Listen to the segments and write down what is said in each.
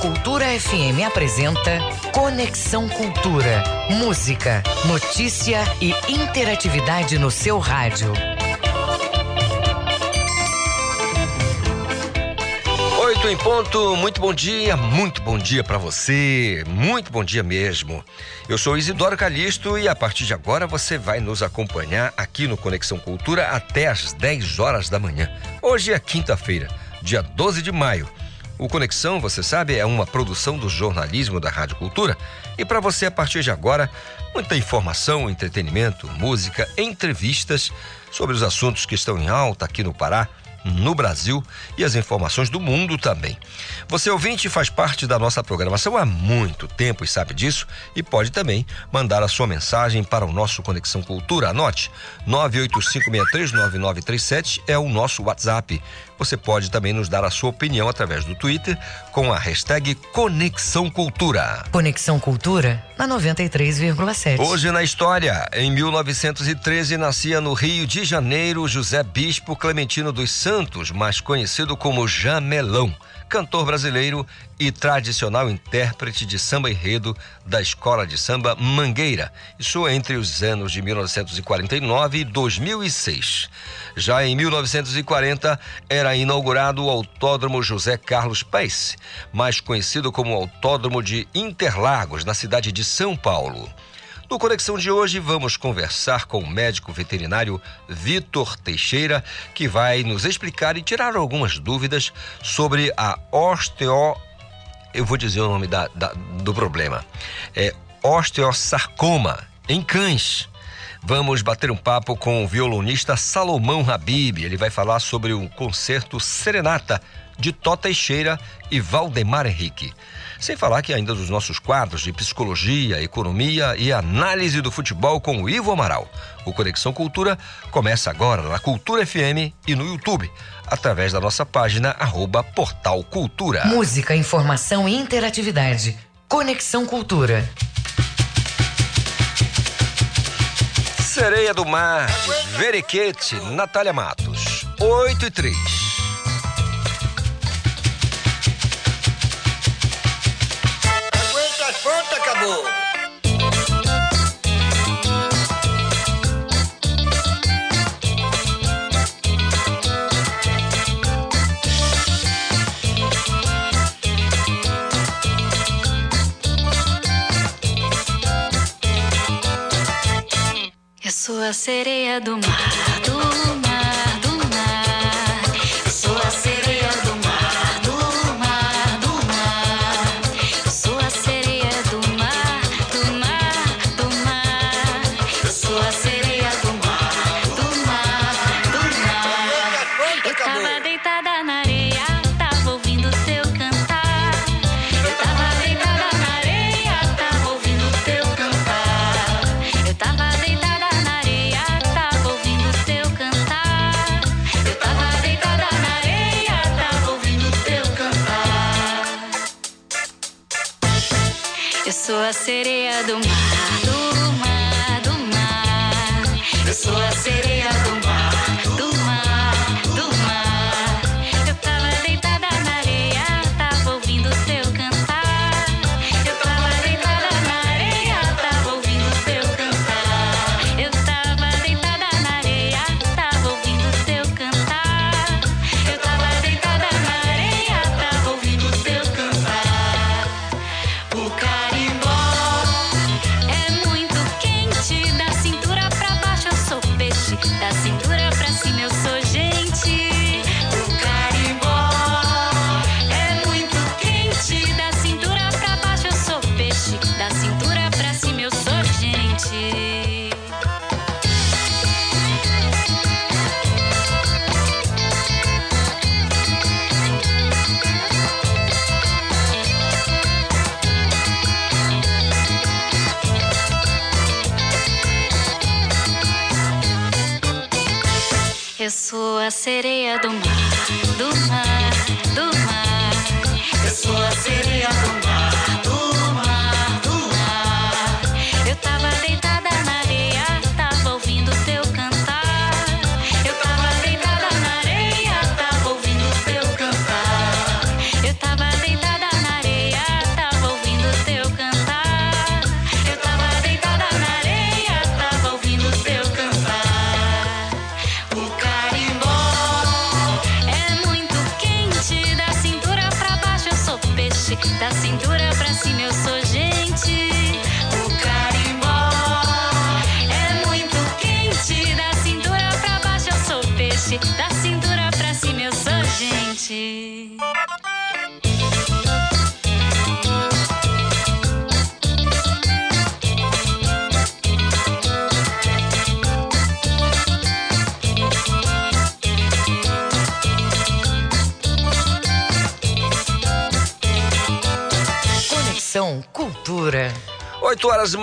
Cultura FM apresenta Conexão Cultura. Música, notícia e interatividade no seu rádio. Oito em ponto, muito bom dia, muito bom dia para você, muito bom dia mesmo. Eu sou Isidoro Calixto e a partir de agora você vai nos acompanhar aqui no Conexão Cultura até às 10 horas da manhã. Hoje é quinta-feira, dia 12 de maio. O Conexão, você sabe, é uma produção do jornalismo da Rádio Cultura. E para você, a partir de agora, muita informação, entretenimento, música, entrevistas sobre os assuntos que estão em alta aqui no Pará no Brasil e as informações do mundo também. Você ouvinte faz parte da nossa programação há muito tempo e sabe disso e pode também mandar a sua mensagem para o nosso Conexão Cultura. Anote: 985639937 é o nosso WhatsApp. Você pode também nos dar a sua opinião através do Twitter com a hashtag Conexão Cultura. Conexão Cultura na 93,7. Hoje na história, em 1913 nascia no Rio de Janeiro José Bispo Clementino dos Santos, mais conhecido como Jamelão cantor brasileiro e tradicional intérprete de samba enredo da Escola de Samba Mangueira, isso entre os anos de 1949 e 2006. Já em 1940 era inaugurado o Autódromo José Carlos Paes, mais conhecido como Autódromo de Interlagos, na cidade de São Paulo. No Conexão de hoje, vamos conversar com o médico veterinário Vitor Teixeira, que vai nos explicar e tirar algumas dúvidas sobre a osteo. Eu vou dizer o nome da, da, do problema. É osteosarcoma em cães. Vamos bater um papo com o violonista Salomão Habib. Ele vai falar sobre o concerto Serenata de Tó Teixeira e Valdemar Henrique. Sem falar que ainda dos nossos quadros de psicologia, economia e análise do futebol com o Ivo Amaral. O Conexão Cultura começa agora na Cultura FM e no YouTube, através da nossa página arroba Portal Cultura. Música, informação e interatividade. Conexão Cultura. Sereia do Mar, Veriquete, Natália Matos. 8 e 3. Eu sou a sereia do mar, do mar, sereia do sereia do mar,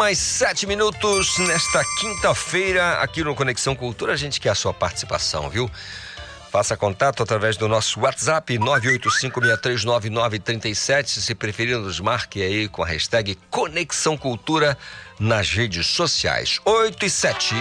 mais 7 minutos nesta quinta-feira, aqui no Conexão Cultura. A gente quer a sua participação, viu? Faça contato através do nosso WhatsApp 985639937. Se preferir, nos marque aí com a hashtag Conexão Cultura nas redes sociais. 8 e 7.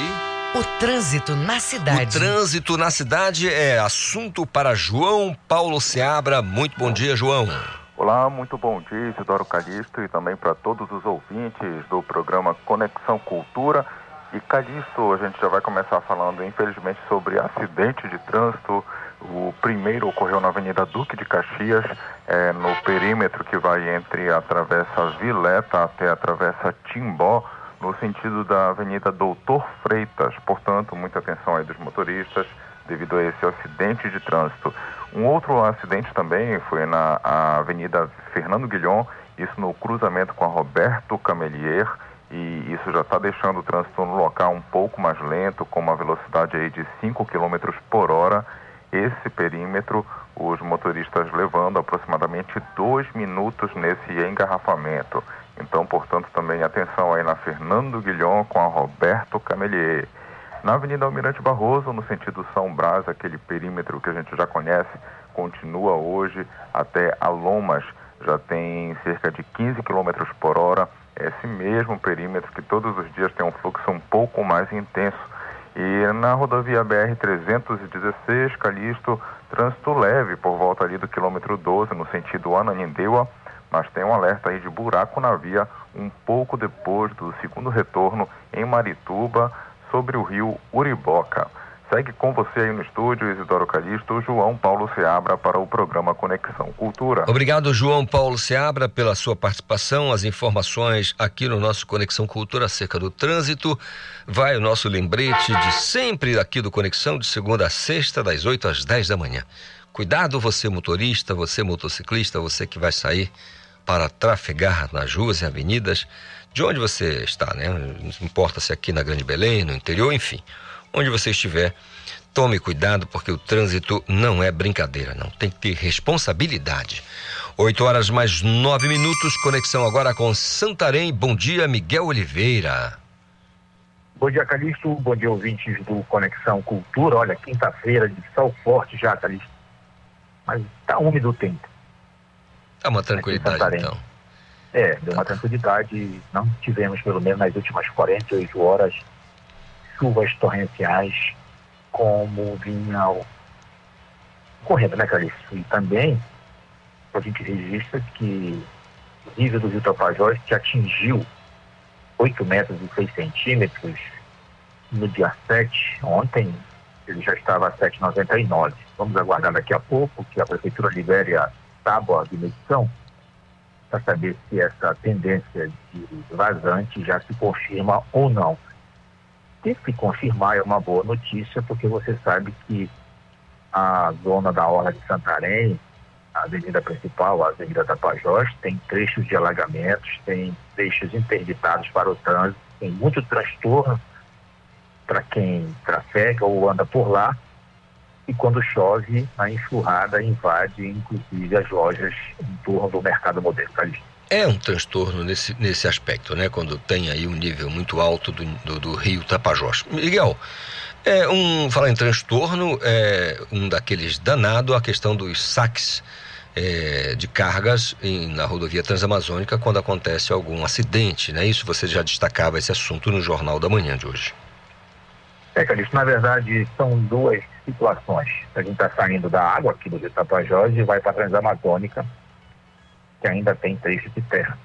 O trânsito na O cidade. trânsito na cidade é assunto para João Paulo Seabra. Muito bom dia, João. Olá, muito bom dia, Isidoro Calixto e também para todos os ouvintes do programa Conexão Cultura. E Calixto, a gente já vai começar falando, infelizmente, sobre acidente de trânsito. O primeiro ocorreu na Avenida Duque de Caxias, eh, no perímetro que vai entre a Travessa Vileta até a Travessa Timbó, no sentido da Avenida Doutor Freitas. Portanto, muita atenção aí dos motoristas devido a esse acidente de trânsito. Um outro acidente também foi na Avenida Fernando Guilhom, isso no cruzamento com a Roberto Camelier, e isso já está deixando o trânsito no local um pouco mais lento, com uma velocidade aí de 5 km por hora. Esse perímetro, os motoristas levando aproximadamente dois minutos nesse engarrafamento. Então, portanto, também atenção aí na Fernando Guilhom com a Roberto Camelier. Na Avenida Almirante Barroso, no sentido São Brás, aquele perímetro que a gente já conhece, continua hoje até Alomas, já tem cerca de 15 km por hora. Esse mesmo perímetro que todos os dias tem um fluxo um pouco mais intenso. E na rodovia BR-316, Calixto, trânsito leve por volta ali do quilômetro 12, no sentido Ananindeua, mas tem um alerta aí de buraco na via um pouco depois do segundo retorno em Marituba, sobre o rio Uriboca. Segue com você aí no estúdio, Isidoro Calixto, João Paulo Seabra para o programa Conexão Cultura. Obrigado, João Paulo Seabra, pela sua participação. As informações aqui no nosso Conexão Cultura acerca do trânsito. Vai o nosso lembrete de sempre aqui do Conexão, de segunda a sexta, das 8 às 10 da manhã. Cuidado, você motorista, você motociclista, você que vai sair para trafegar nas ruas e avenidas, de onde você está, né? Não importa se é aqui na Grande Belém, no interior, enfim. Onde você estiver, tome cuidado porque o trânsito não é brincadeira, não. Tem que ter responsabilidade. 8 horas mais 9 minutos, conexão agora com Santarém. Bom dia, Miguel Oliveira. Bom dia, Calixto. Bom dia, ouvintes do Conexão Cultura. Olha, quinta-feira de sol forte já, Calixto. Mas tá úmido o tempo. Dá uma tranquilidade, então. É, deu uma tranquilidade. Não tivemos, pelo menos nas últimas 48 horas, chuvas torrenciais como vinha correndo, né, Calixto? E também a gente registra que o nível do rio Tapajós que atingiu 8 metros e 6 centímetros no dia 7, ontem ele já estava a 7,99. Vamos aguardar daqui a pouco que a Prefeitura libere a tábua de medição para saber se essa tendência de vazante já se confirma ou não. Se se confirmar é uma boa notícia, porque você sabe que a zona da Orla de Santarém, a avenida principal, a Avenida Tapajós, tem trechos de alagamentos, tem trechos interditados para o trânsito, tem muito transtorno para quem trafega ou anda por lá. E quando chove, a enxurrada invade, inclusive, as lojas em torno do mercado moderno. Calixto. É um transtorno nesse, nesse aspecto, né? Quando tem aí um nível muito alto do, do, do rio Tapajós. Miguel, é um, falar em transtorno, é um daqueles danado a questão dos saques é, de cargas em, na rodovia Transamazônica quando acontece algum acidente, né? Isso você já destacava esse assunto no Jornal da Manhã de hoje. É, Calixto, na verdade, são duas situações. A gente está saindo da água aqui do Tapajós e vai para a Transamazônica, que ainda tem trecho de terra.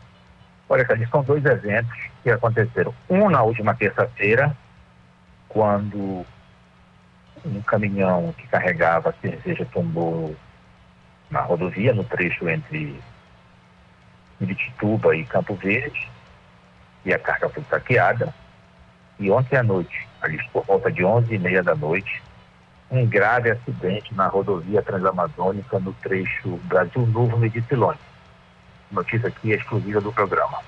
Olha, Calixto, são dois eventos que aconteceram. Um na última terça-feira, quando um caminhão que carregava cerveja tombou na rodovia, no trecho entre Miritituba e Campo Verde, e a carga foi saqueada. E ontem à noite, ali por volta de 11 e meia da noite, um grave acidente na rodovia transamazônica no trecho Brasil Novo Medicilone. Notícia aqui exclusiva do programa.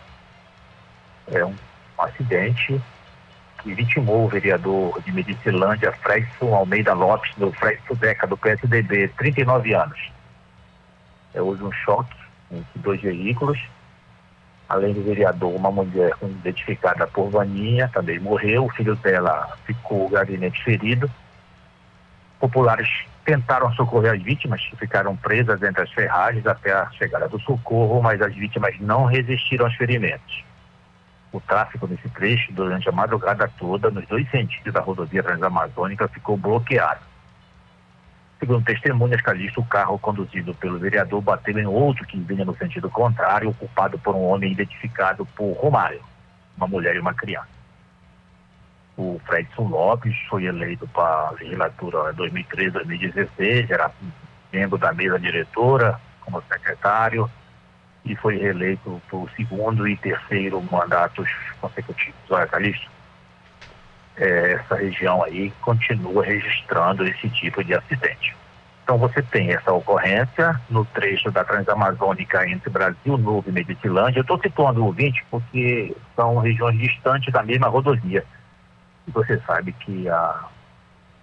É um, acidente que vitimou o vereador de Medicilândia, Fredson Almeida Lopes, do Fredson Deca, do PSDB, 39 anos. É, houve um choque entre dois veículos. Além do vereador, uma mulher identificada por Vaninha também morreu. O filho dela ficou gravemente ferido populares tentaram socorrer as vítimas, que ficaram presas entre as ferragens até a chegada do socorro, mas as vítimas não resistiram aos ferimentos. O tráfego nesse trecho, durante a madrugada toda, nos dois sentidos da rodovia transamazônica, ficou bloqueado. Segundo testemunhas, Calixto, o carro conduzido pelo vereador bateu em outro que vinha no sentido contrário, ocupado por um homem identificado por Romário, uma mulher e uma criança o Fredson Lopes foi eleito para a legislatura 2013-2016, era membro da mesa diretora como secretário e foi reeleito por segundo e terceiro mandatos consecutivos. Olha, Calixto, é, essa região aí continua registrando esse tipo de acidente. Então você tem essa ocorrência no trecho da Transamazônica entre Brasil Novo e Medicilândia. Eu estou situando o ouvinte porque são regiões distantes da mesma rodovia. E você sabe que a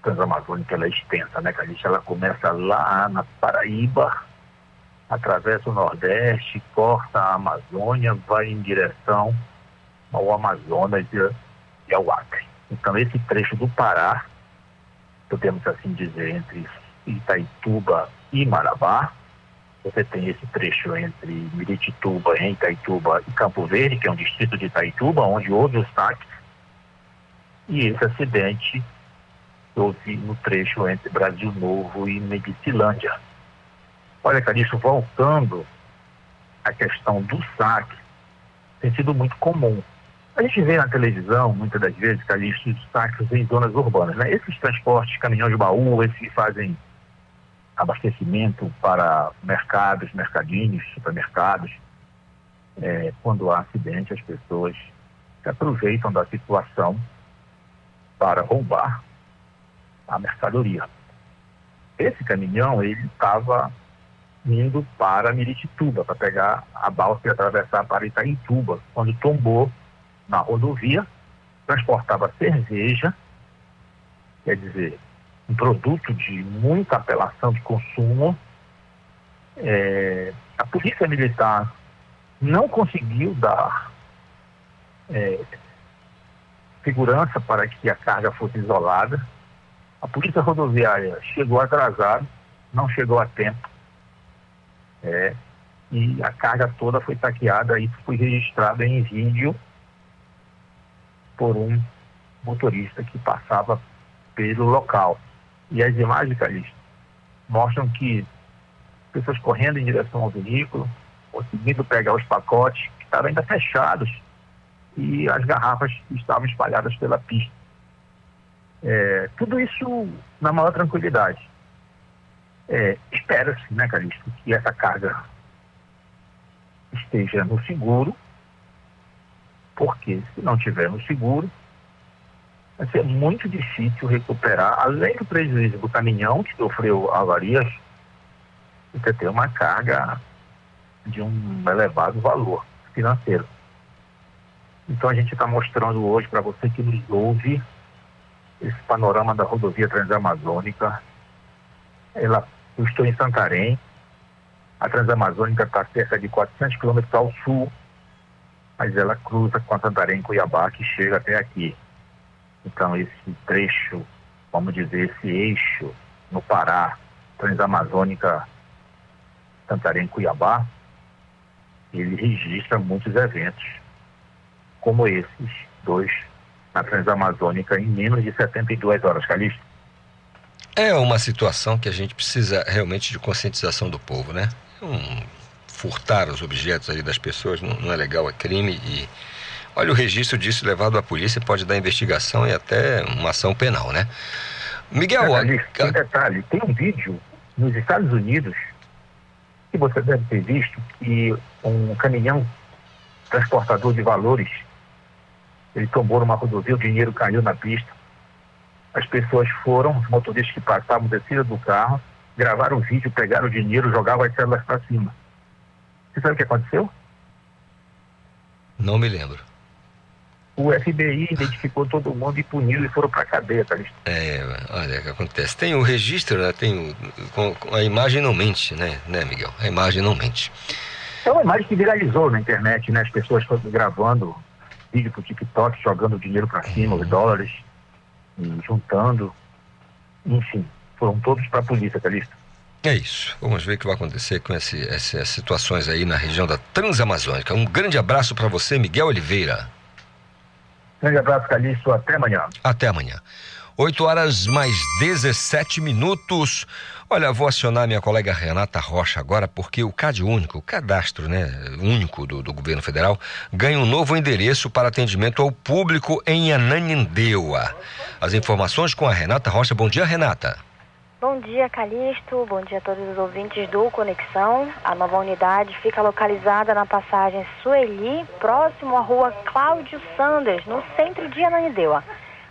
Transamazônica ela é extensa, né, Calixa? Ela começa lá na Paraíba, atravessa o Nordeste, corta a Amazônia, vai em direção ao Amazonas e ao Acre. Então, esse trecho do Pará, podemos assim dizer, entre Itaituba e Marabá, você tem esse trecho entre Miritituba, em Itaituba e Campo Verde, que é um distrito de Itaituba, onde houve o saque e esse acidente houve no trecho entre Brasil Novo e Medicilândia. Olha, Calixto, voltando à questão do saque, tem sido muito comum. A gente vê na televisão, muitas das vezes, Calixto, os saques em zonas urbanas. Né? Esses transportes, caminhões de baú, esses que fazem abastecimento para mercados, mercadinhos, supermercados. É, quando há acidente, as pessoas se aproveitam da situação para roubar a mercadoria. Esse caminhão, ele estava indo para Miritituba, para pegar a balsa e atravessar para Itaituba, quando tombou na rodovia, transportava cerveja, quer dizer, um produto de muita apelação de consumo. É, a polícia militar não conseguiu dar é, segurança para que a carga fosse isolada. A polícia rodoviária chegou atrasada, não chegou a tempo. É, e a carga toda foi saqueada, isso foi registrado em vídeo por um motorista que passava pelo local. E as imagens, Calixto, mostram que pessoas correndo em direção ao veículo, conseguindo pegar os pacotes que estavam ainda fechados e as garrafas estavam espalhadas pela pista. É, tudo isso na maior tranquilidade. É, Espera-se, né, Calixto, que essa carga esteja no seguro, porque se não tiver no seguro, vai ser muito difícil recuperar, além do prejuízo do caminhão que sofreu avarias, você ter uma carga de um elevado valor financeiro. Então a gente está mostrando hoje para você que nos ouve esse panorama da rodovia transamazônica. Ela, eu estou em Santarém, a transamazônica está cerca de 400 quilômetros ao sul, mas ela cruza com a Santarém Cuiabá que chega até aqui. Então esse trecho, vamos dizer, esse eixo no Pará, transamazônica Santarém Cuiabá, ele registra muitos eventos como esses dois na Transamazônica em menos de 72 horas, Calixto. É uma situação que a gente precisa realmente de conscientização do povo, né? Um, furtar os objetos ali das pessoas não, não, é legal, é crime e olha o registro disso levado à polícia pode dar investigação e até uma ação penal, né? Miguel, Calixto, tem um detalhe, tem um vídeo nos Estados Unidos que você deve ter visto que um caminhão transportador de valores ele tombou numa rodovia, o dinheiro caiu na pista. as pessoas foram, os motoristas que passavam, desceram do carro, gravaram o vídeo, pegaram o dinheiro, jogavam as células para cima. Você sabe o que aconteceu? Não me lembro. O FBI identificou todo mundo e puniu e foram para a cadeia, tá ligado? É, olha o que acontece. Tem o registro, né? Tem o, com, com a imagem não mente, né, né, Miguel? A imagem não mente. É uma imagem que viralizou na internet, né? As pessoas gravando vídeo pro TikTok, jogando dinheiro para cima, os dólares, e juntando. Enfim, foram todos para a polícia, Calixto. É isso. Vamos ver o que vai acontecer com esse, essas situações aí na região da Transamazônica. Um grande abraço para você, Miguel Oliveira. Grande abraço, Calixto. Até amanhã. Até amanhã. 8 horas mais 17 minutos. Olha, vou acionar minha colega Renata Rocha agora, porque o CAD único, o cadastro né, único do, do governo federal, ganha um novo endereço para atendimento ao público em Ananindeua. As informações com a Renata Rocha. Bom dia, Renata. Bom dia, Calixto. Bom dia a todos os ouvintes do Conexão. A nova unidade fica localizada na passagem Sueli, próximo à rua Cláudio Sanders, no centro de Ananindeua.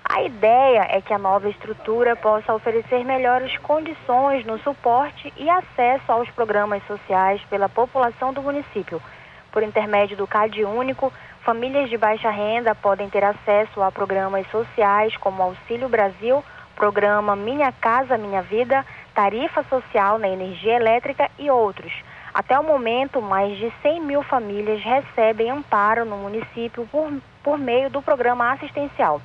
A ideia é que a nova estrutura possa oferecer melhores condições no suporte e acesso aos programas sociais pela população do município. Por intermédio do CAD Único, famílias de baixa renda podem ter acesso a programas sociais como Auxílio Brasil, programa Minha Casa Minha Vida, tarifa social na energia elétrica e outros. Até o momento, mais de 100 mil famílias recebem amparo no município por, por meio do programa assistencial.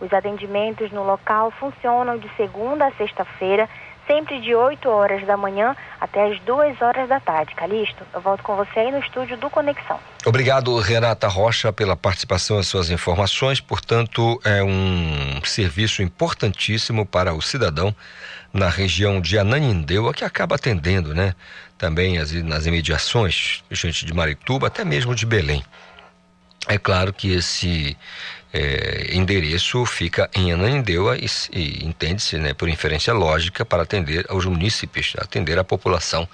Os atendimentos no local funcionam de segunda a sexta-feira, sempre de 8 horas da manhã até as 2 horas da tarde. Calixto, eu volto com você aí no estúdio do Conexão. Obrigado, Renata Rocha, pela participação e suas informações. Portanto, é um serviço importantíssimo para o cidadão na região de Ananindeua, que acaba atendendo, né? Também as, nas imediações, gente de Marituba, até mesmo de Belém. É claro que esse é, endereço fica em Ananindeua e, e entende-se, né, por inferência lógica, para atender aos munícipes, atender a população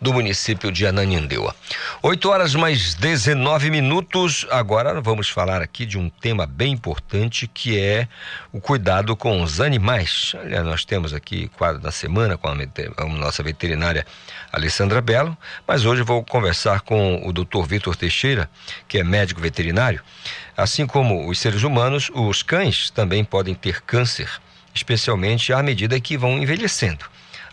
do município de Ananindeua. 8 horas mais 19 minutos. Agora vamos falar aqui de um tema bem importante que é o cuidado com os animais. Olha, nós temos aqui quadro da semana com a, a nossa veterinária Alessandra Belo, mas hoje vou conversar com o Dr. Vitor Teixeira, que é médico veterinário. Assim como os seres humanos, os cães também podem ter câncer, especialmente à medida que vão envelhecendo.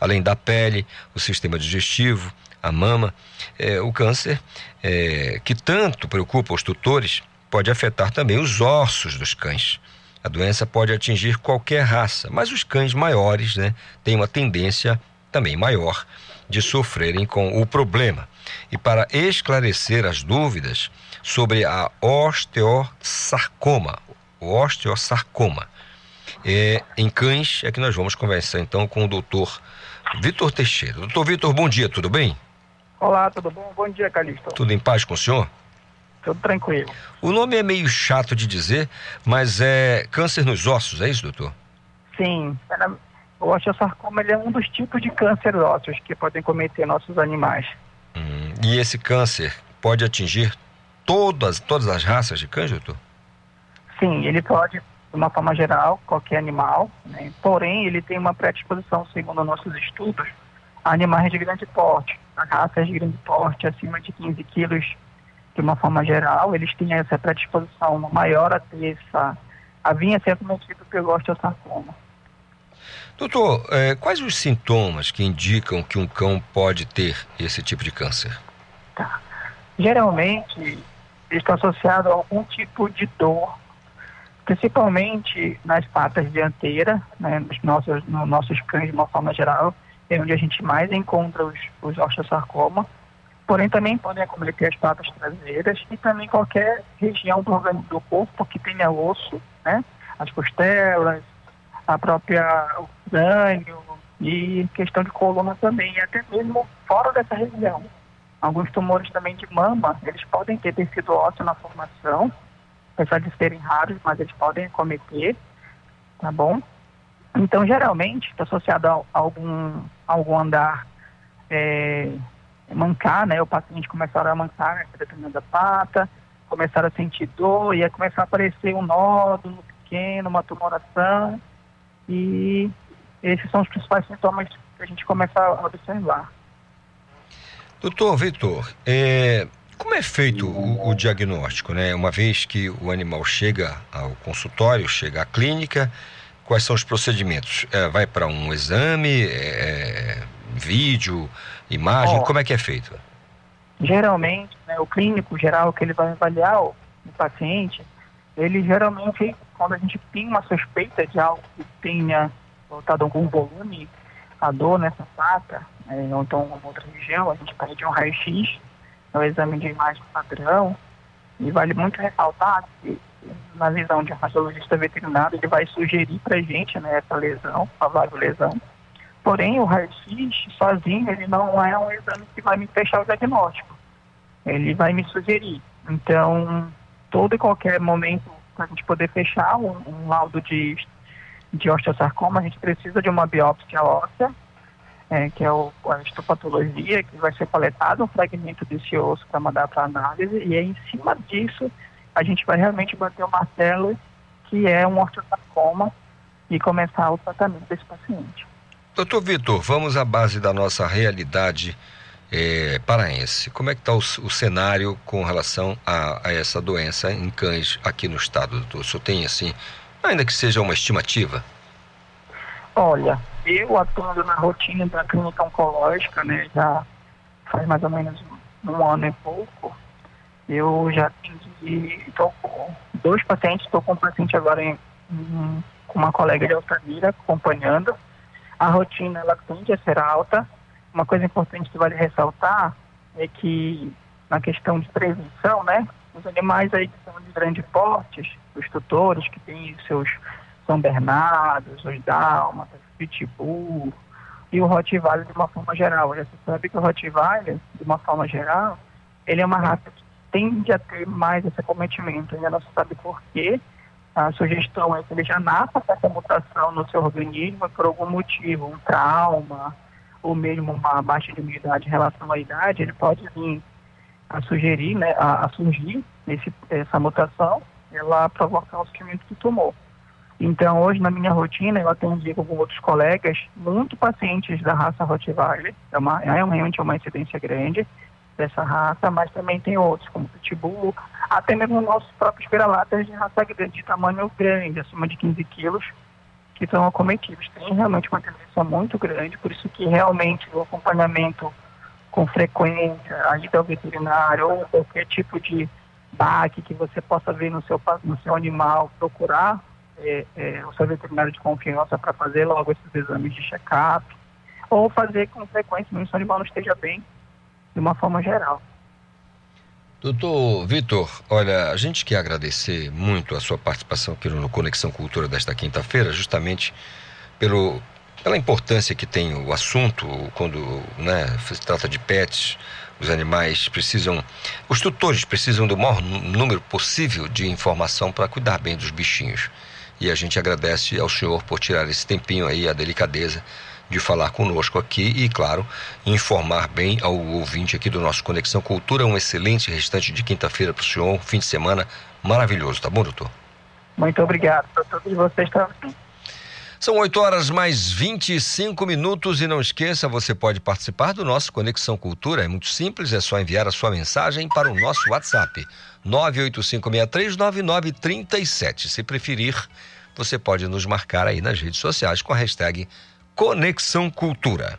Além da pele, o sistema digestivo, a mama, é, o câncer, é, que tanto preocupa os tutores, pode afetar também os ossos dos cães. A doença pode atingir qualquer raça, mas os cães maiores né, têm uma tendência também maior de sofrerem com o problema. E para esclarecer as dúvidas sobre a osteosarcoma, o osteosarcoma, é, em cães, é que nós vamos conversar então com o doutor Vitor Teixeira. Doutor Vitor, bom dia, tudo bem? Olá, tudo bom? Bom dia, Calixto. Tudo em paz com o senhor? Tudo tranquilo. O nome é meio chato de dizer, mas é câncer nos ossos, é isso, doutor? Sim. O osteosarcoma é um dos tipos de câncer ósseos que podem cometer nossos animais. Hum, e esse câncer pode atingir todas, todas as raças de cães, doutor? Sim, ele pode, de uma forma geral, qualquer animal, né? porém ele tem uma predisposição, segundo nossos estudos, a animais de grande porte, a raças de grande porte, acima de 15 quilos, de uma forma geral, eles têm essa predisposição maior a ter essa, a vinha ser cometido pelo osteosarcoma. Doutor, eh, quais os sintomas que indicam que um cão pode ter esse tipo de câncer? Tá. Geralmente, está associado a algum tipo de dor, principalmente nas patas dianteiras, né, nos, nossos, nos nossos cães de uma forma geral, é onde a gente mais encontra os, os osteosarcoma, porém também podem acometer as patas traseiras e também qualquer região do, corpo que tenha osso, né, as costelas, a própria o crânio e questão de coluna também, e até mesmo fora dessa região. Alguns tumores também de mama, eles podem ter tecido ósseo na formação, apesar de serem raros, mas eles podem acometer, tá bom? Então, geralmente, está associado a algum, algum andar é, mancar, né? O paciente começar a mancar nessa determinada pata, começar a sentir dor, aí começar a aparecer um nódulo pequeno, uma tumoração, E esses são os principais sintomas que a gente começa a observar. Doutor Vitor, é, como é feito o, o, diagnóstico, né? Uma vez que o animal chega ao consultório, chega à clínica, quais são os procedimentos? É, vai para um exame, é, vídeo, imagem, como é que é feito? Geralmente, né, o clínico geral que ele vai avaliar o, o paciente, ele geralmente, quando a gente tem uma suspeita de algo que tenha voltado algum volume, dor nessa pata, né, ou então outra região, a gente pede um raio-x, é um exame de imagem padrão, e vale muito ressaltar que na visão de um radiologista veterinário, ele vai sugerir para a gente né, essa lesão, a lesão. Porém, o raio-x sozinho, ele não é um exame que vai me fechar o diagnóstico. Ele vai me sugerir. Então, todo e qualquer momento para a gente poder fechar um, um laudo de, de osteosarcoma, a gente precisa de uma biópsia óssea, é, que é o, a histopatologia, que vai ser coletado um fragmento desse osso para mandar para análise, e aí, em cima disso, a gente vai realmente bater o martelo que é um osteosarcoma e começar o tratamento desse paciente. Doutor Vitor, vamos à base da nossa realidade é, paraense. Como é que está o, o, cenário com relação a, a, essa doença em cães aqui no estado, doutor? O senhor tem, assim, ainda que seja uma estimativa? Olha, eu atuando na rotina da clínica oncológica, né, já faz mais ou menos um ano e pouco, eu já atendi, estou com dois pacientes, estou com um paciente agora em, em, com uma colega de Altamira acompanhando. A rotina ela tende a ser alta. Uma coisa importante que vale ressaltar é que na questão de prevenção, né, os animais aí que são de grande porte, os tutores que têm seus São Bernardos, os Dálmatas, Pitbull e o Rottweiler de uma forma geral. Você sabe que o Rottweiler, de uma forma geral, ele é uma raça que tende a ter mais esse acometimento. Ainda não se sabe por quê. A sugestão é que ele já nasça com essa mutação no seu organismo por algum motivo, um trauma, ou mesmo uma baixa de imunidade em relação à idade, ele pode vir a sugerir, né, a, a surgir esse, essa mutação, ela provocar o surgimento do tumor. Então, hoje, na minha rotina, eu atendi com outros colegas, muito pacientes da raça Rottweiler, é, uma, é realmente uma incidência grande, dessa raça, mas também tem outros, como pitbull, até mesmo nossos próprios vira-latas de raça grande, de tamanho grande, acima de 15 quilos, que são acometidos. Tem realmente uma tendência muito grande, por isso que realmente o acompanhamento com frequência, a ida ao veterinário ou qualquer tipo de baque que você possa ver no seu, no seu animal, procurar é, é, o seu veterinário de confiança para fazer logo esses exames de check-up, ou fazer com frequência, mesmo se o animal não esteja bem, de uma forma geral. Doutor Vitor, olha, a gente quer agradecer muito a sua participação aqui no Conexão Cultura desta quinta-feira, justamente pelo, pela importância que tem o assunto quando né, se trata de pets, os animais precisam, os tutores precisam do maior número possível de informação para cuidar bem dos bichinhos. E a gente agradece ao senhor por tirar esse tempinho aí, a delicadeza de falar conosco aqui e, claro, informar bem ao ouvinte aqui do nosso Conexão Cultura. Um excelente restante de quinta-feira para o senhor, um fim de semana maravilhoso, tá bom, doutor? Muito obrigado para todos vocês também. São 8 horas mais 25 minutos e não esqueça, você pode participar do nosso Conexão Cultura. É muito simples, é só enviar a sua mensagem para o nosso WhatsApp 985639937. Se preferir, você pode nos marcar aí nas redes sociais com a hashtag Conexão Cultura.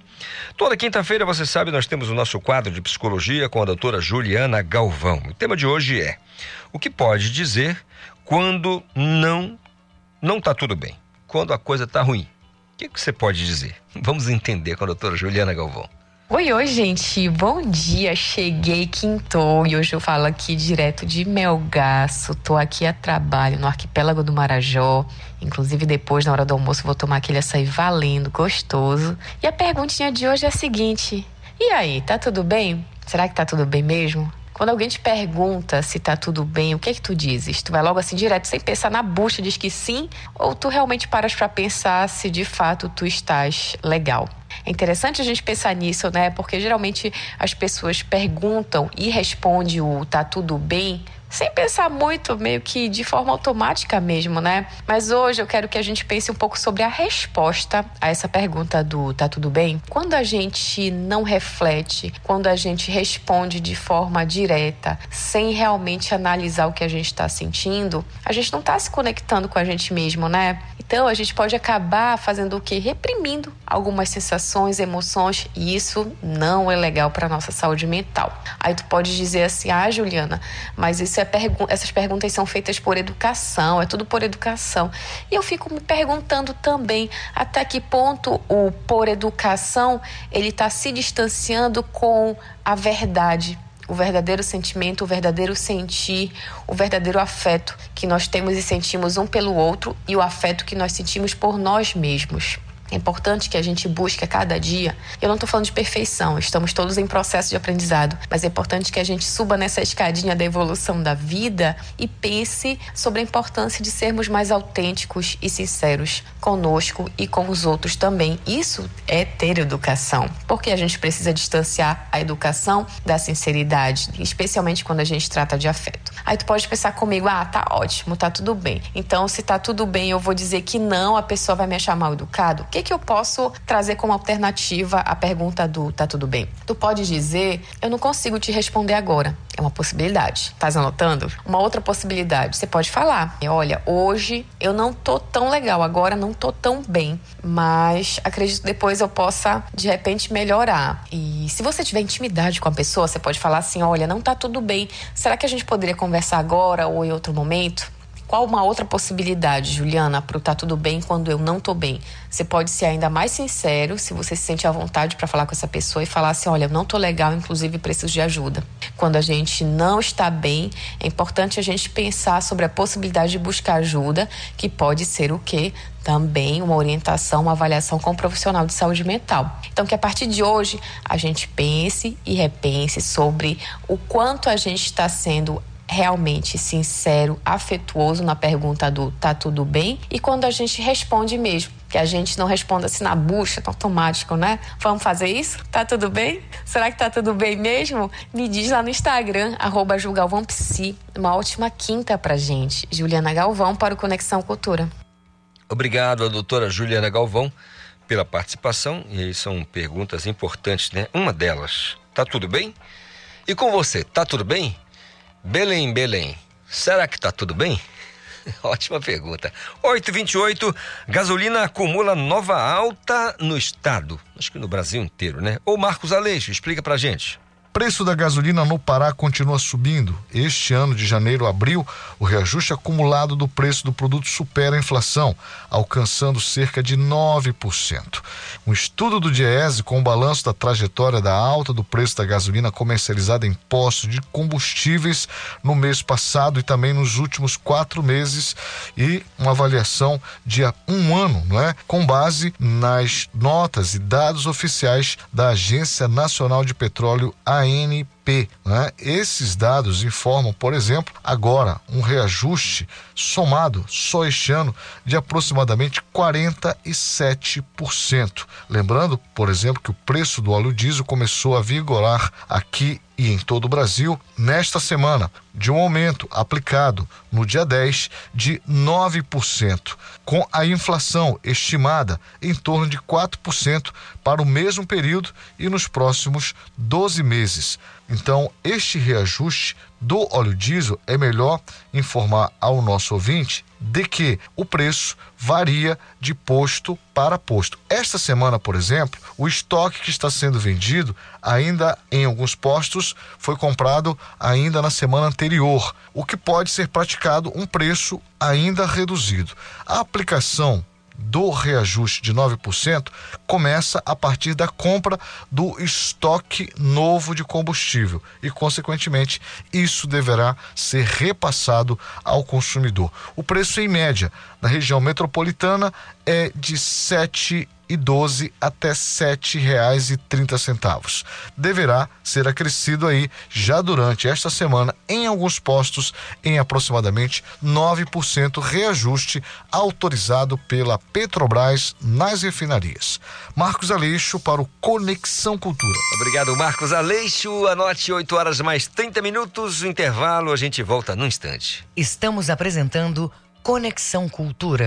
Toda quinta-feira, você sabe, nós temos o nosso quadro de psicologia com a doutora Juliana Galvão. O tema de hoje é: o que pode dizer quando não não está tudo bem, quando a coisa está ruim? O que, que você pode dizer? Vamos entender com a doutora Juliana Galvão. Oi, oi, gente. Bom dia. Cheguei quintou e hoje eu falo aqui direto de Melgaço. Tô aqui a trabalho no arquipélago do Marajó. Inclusive, depois, na hora do almoço, vou tomar aquele açaí valendo, gostoso. E a perguntinha de hoje é a seguinte: E aí, tá tudo bem? Será que tá tudo bem mesmo? Quando alguém te pergunta se tá tudo bem, o que é que tu dizes? Tu vai logo assim direto, sem pensar na bucha, diz que sim? Ou tu realmente paras para pensar se de fato tu estás legal? É interessante a gente pensar nisso, né? Porque geralmente as pessoas perguntam e respondem o tá tudo bem sem pensar muito, meio que de forma automática mesmo, né? Mas hoje eu quero que a gente pense um pouco sobre a resposta a essa pergunta do tá tudo bem? Quando a gente não reflete, quando a gente responde de forma direta, sem realmente analisar o que a gente está sentindo, a gente não está se conectando com a gente mesmo, né? Então a gente pode acabar fazendo o que? Reprimindo algumas sensações, emoções, e isso não é legal para nossa saúde mental. Aí tu pode dizer assim: "Ah, Juliana, mas isso é pergu essas perguntas são feitas por educação, é tudo por educação". E eu fico me perguntando também até que ponto o por educação ele está se distanciando com a verdade o verdadeiro sentimento, o verdadeiro sentir, o verdadeiro afeto que nós temos e sentimos um pelo outro e o afeto que nós sentimos por nós mesmos. É importante que a gente busque a cada dia. Eu não estou falando de perfeição, estamos todos em processo de aprendizado, mas é importante que a gente suba nessa escadinha da evolução da vida e pense sobre a importância de sermos mais autênticos e sinceros conosco e com os outros também. Isso é ter educação, porque a gente precisa distanciar a educação da sinceridade, especialmente quando a gente trata de afeto. Aí tu pode pensar comigo, ah, tá ótimo, tá tudo bem. Então, se tá tudo bem, eu vou dizer que não, a pessoa vai me achar mal educado. Que, que eu posso trazer como alternativa à pergunta do tá tudo bem? Tu pode dizer, eu não consigo te responder agora. É uma possibilidade. Tá anotando? Uma outra possibilidade, você pode falar, olha, hoje eu não tô tão legal, agora não tô tão bem, mas acredito que depois eu possa de repente melhorar. E se você tiver intimidade com a pessoa, você pode falar assim, olha, não tá tudo bem. Será que a gente poderia conversar agora ou em outro momento? Qual uma outra possibilidade, Juliana, para o tá tudo bem quando eu não tô bem? Você pode ser ainda mais sincero, se você se sente à vontade para falar com essa pessoa e falar assim: olha, eu não tô legal, inclusive preciso de ajuda. Quando a gente não está bem, é importante a gente pensar sobre a possibilidade de buscar ajuda, que pode ser o quê? Também uma orientação, uma avaliação com um profissional de saúde mental. Então, que a partir de hoje a gente pense e repense sobre o quanto a gente está sendo realmente sincero, afetuoso na pergunta do tá tudo bem e quando a gente responde mesmo. Que a gente não responda assim na bucha, automático, né? Vamos fazer isso? Tá tudo bem? Será que tá tudo bem mesmo? Me diz lá no Instagram, arroba julgalvãopsi. Uma ótima quinta pra gente. Juliana Galvão para o Conexão Cultura. Obrigado a doutora Juliana Galvão pela participação. E aí são perguntas importantes, né? Uma delas, tá tudo bem? E com você, tá tudo bem? Belém, Belém, será que tá tudo bem? Ótima pergunta. 828, gasolina acumula nova alta no estado. Acho que no Brasil inteiro, né? Ô Marcos Aleixo, explica pra gente preço da gasolina no Pará continua subindo. Este ano de janeiro a abril, o reajuste acumulado do preço do produto supera a inflação, alcançando cerca de 9%. Um estudo do Diese com o balanço da trajetória da alta do preço da gasolina comercializada em postos de combustíveis no mês passado e também nos últimos quatro meses e uma avaliação de um ano, não é? Com base nas notas e dados oficiais da Agência Nacional de Petróleo, ANP ANP. Né? Esses dados informam, por exemplo, agora um reajuste somado só este ano de aproximadamente 47%. Lembrando, por exemplo, que o preço do óleo diesel começou a vigorar aqui e em todo o Brasil nesta semana, de um aumento aplicado no dia 10 de 9%, com a inflação estimada em torno de 4% para o mesmo período e nos próximos 12 meses. Então, este reajuste do óleo diesel é melhor informar ao nosso ouvinte de que o preço varia de posto para posto. Esta semana, por exemplo, o estoque que está sendo vendido ainda em alguns postos foi comprado ainda na semana anterior, o que pode ser praticado um preço ainda reduzido. A aplicação do reajuste de 9% começa a partir da compra do estoque novo de combustível e, consequentemente, isso deverá ser repassado ao consumidor. O preço, em média, na região metropolitana é de R$ e 12 até sete reais e trinta centavos. Deverá ser acrescido aí já durante esta semana em alguns postos em aproximadamente 9% reajuste autorizado pela Petrobras nas refinarias. Marcos Aleixo para o Conexão Cultura. Obrigado, Marcos Aleixo. Anote 8 horas mais 30 minutos, o intervalo, a gente volta num instante. Estamos apresentando Conexão Cultura.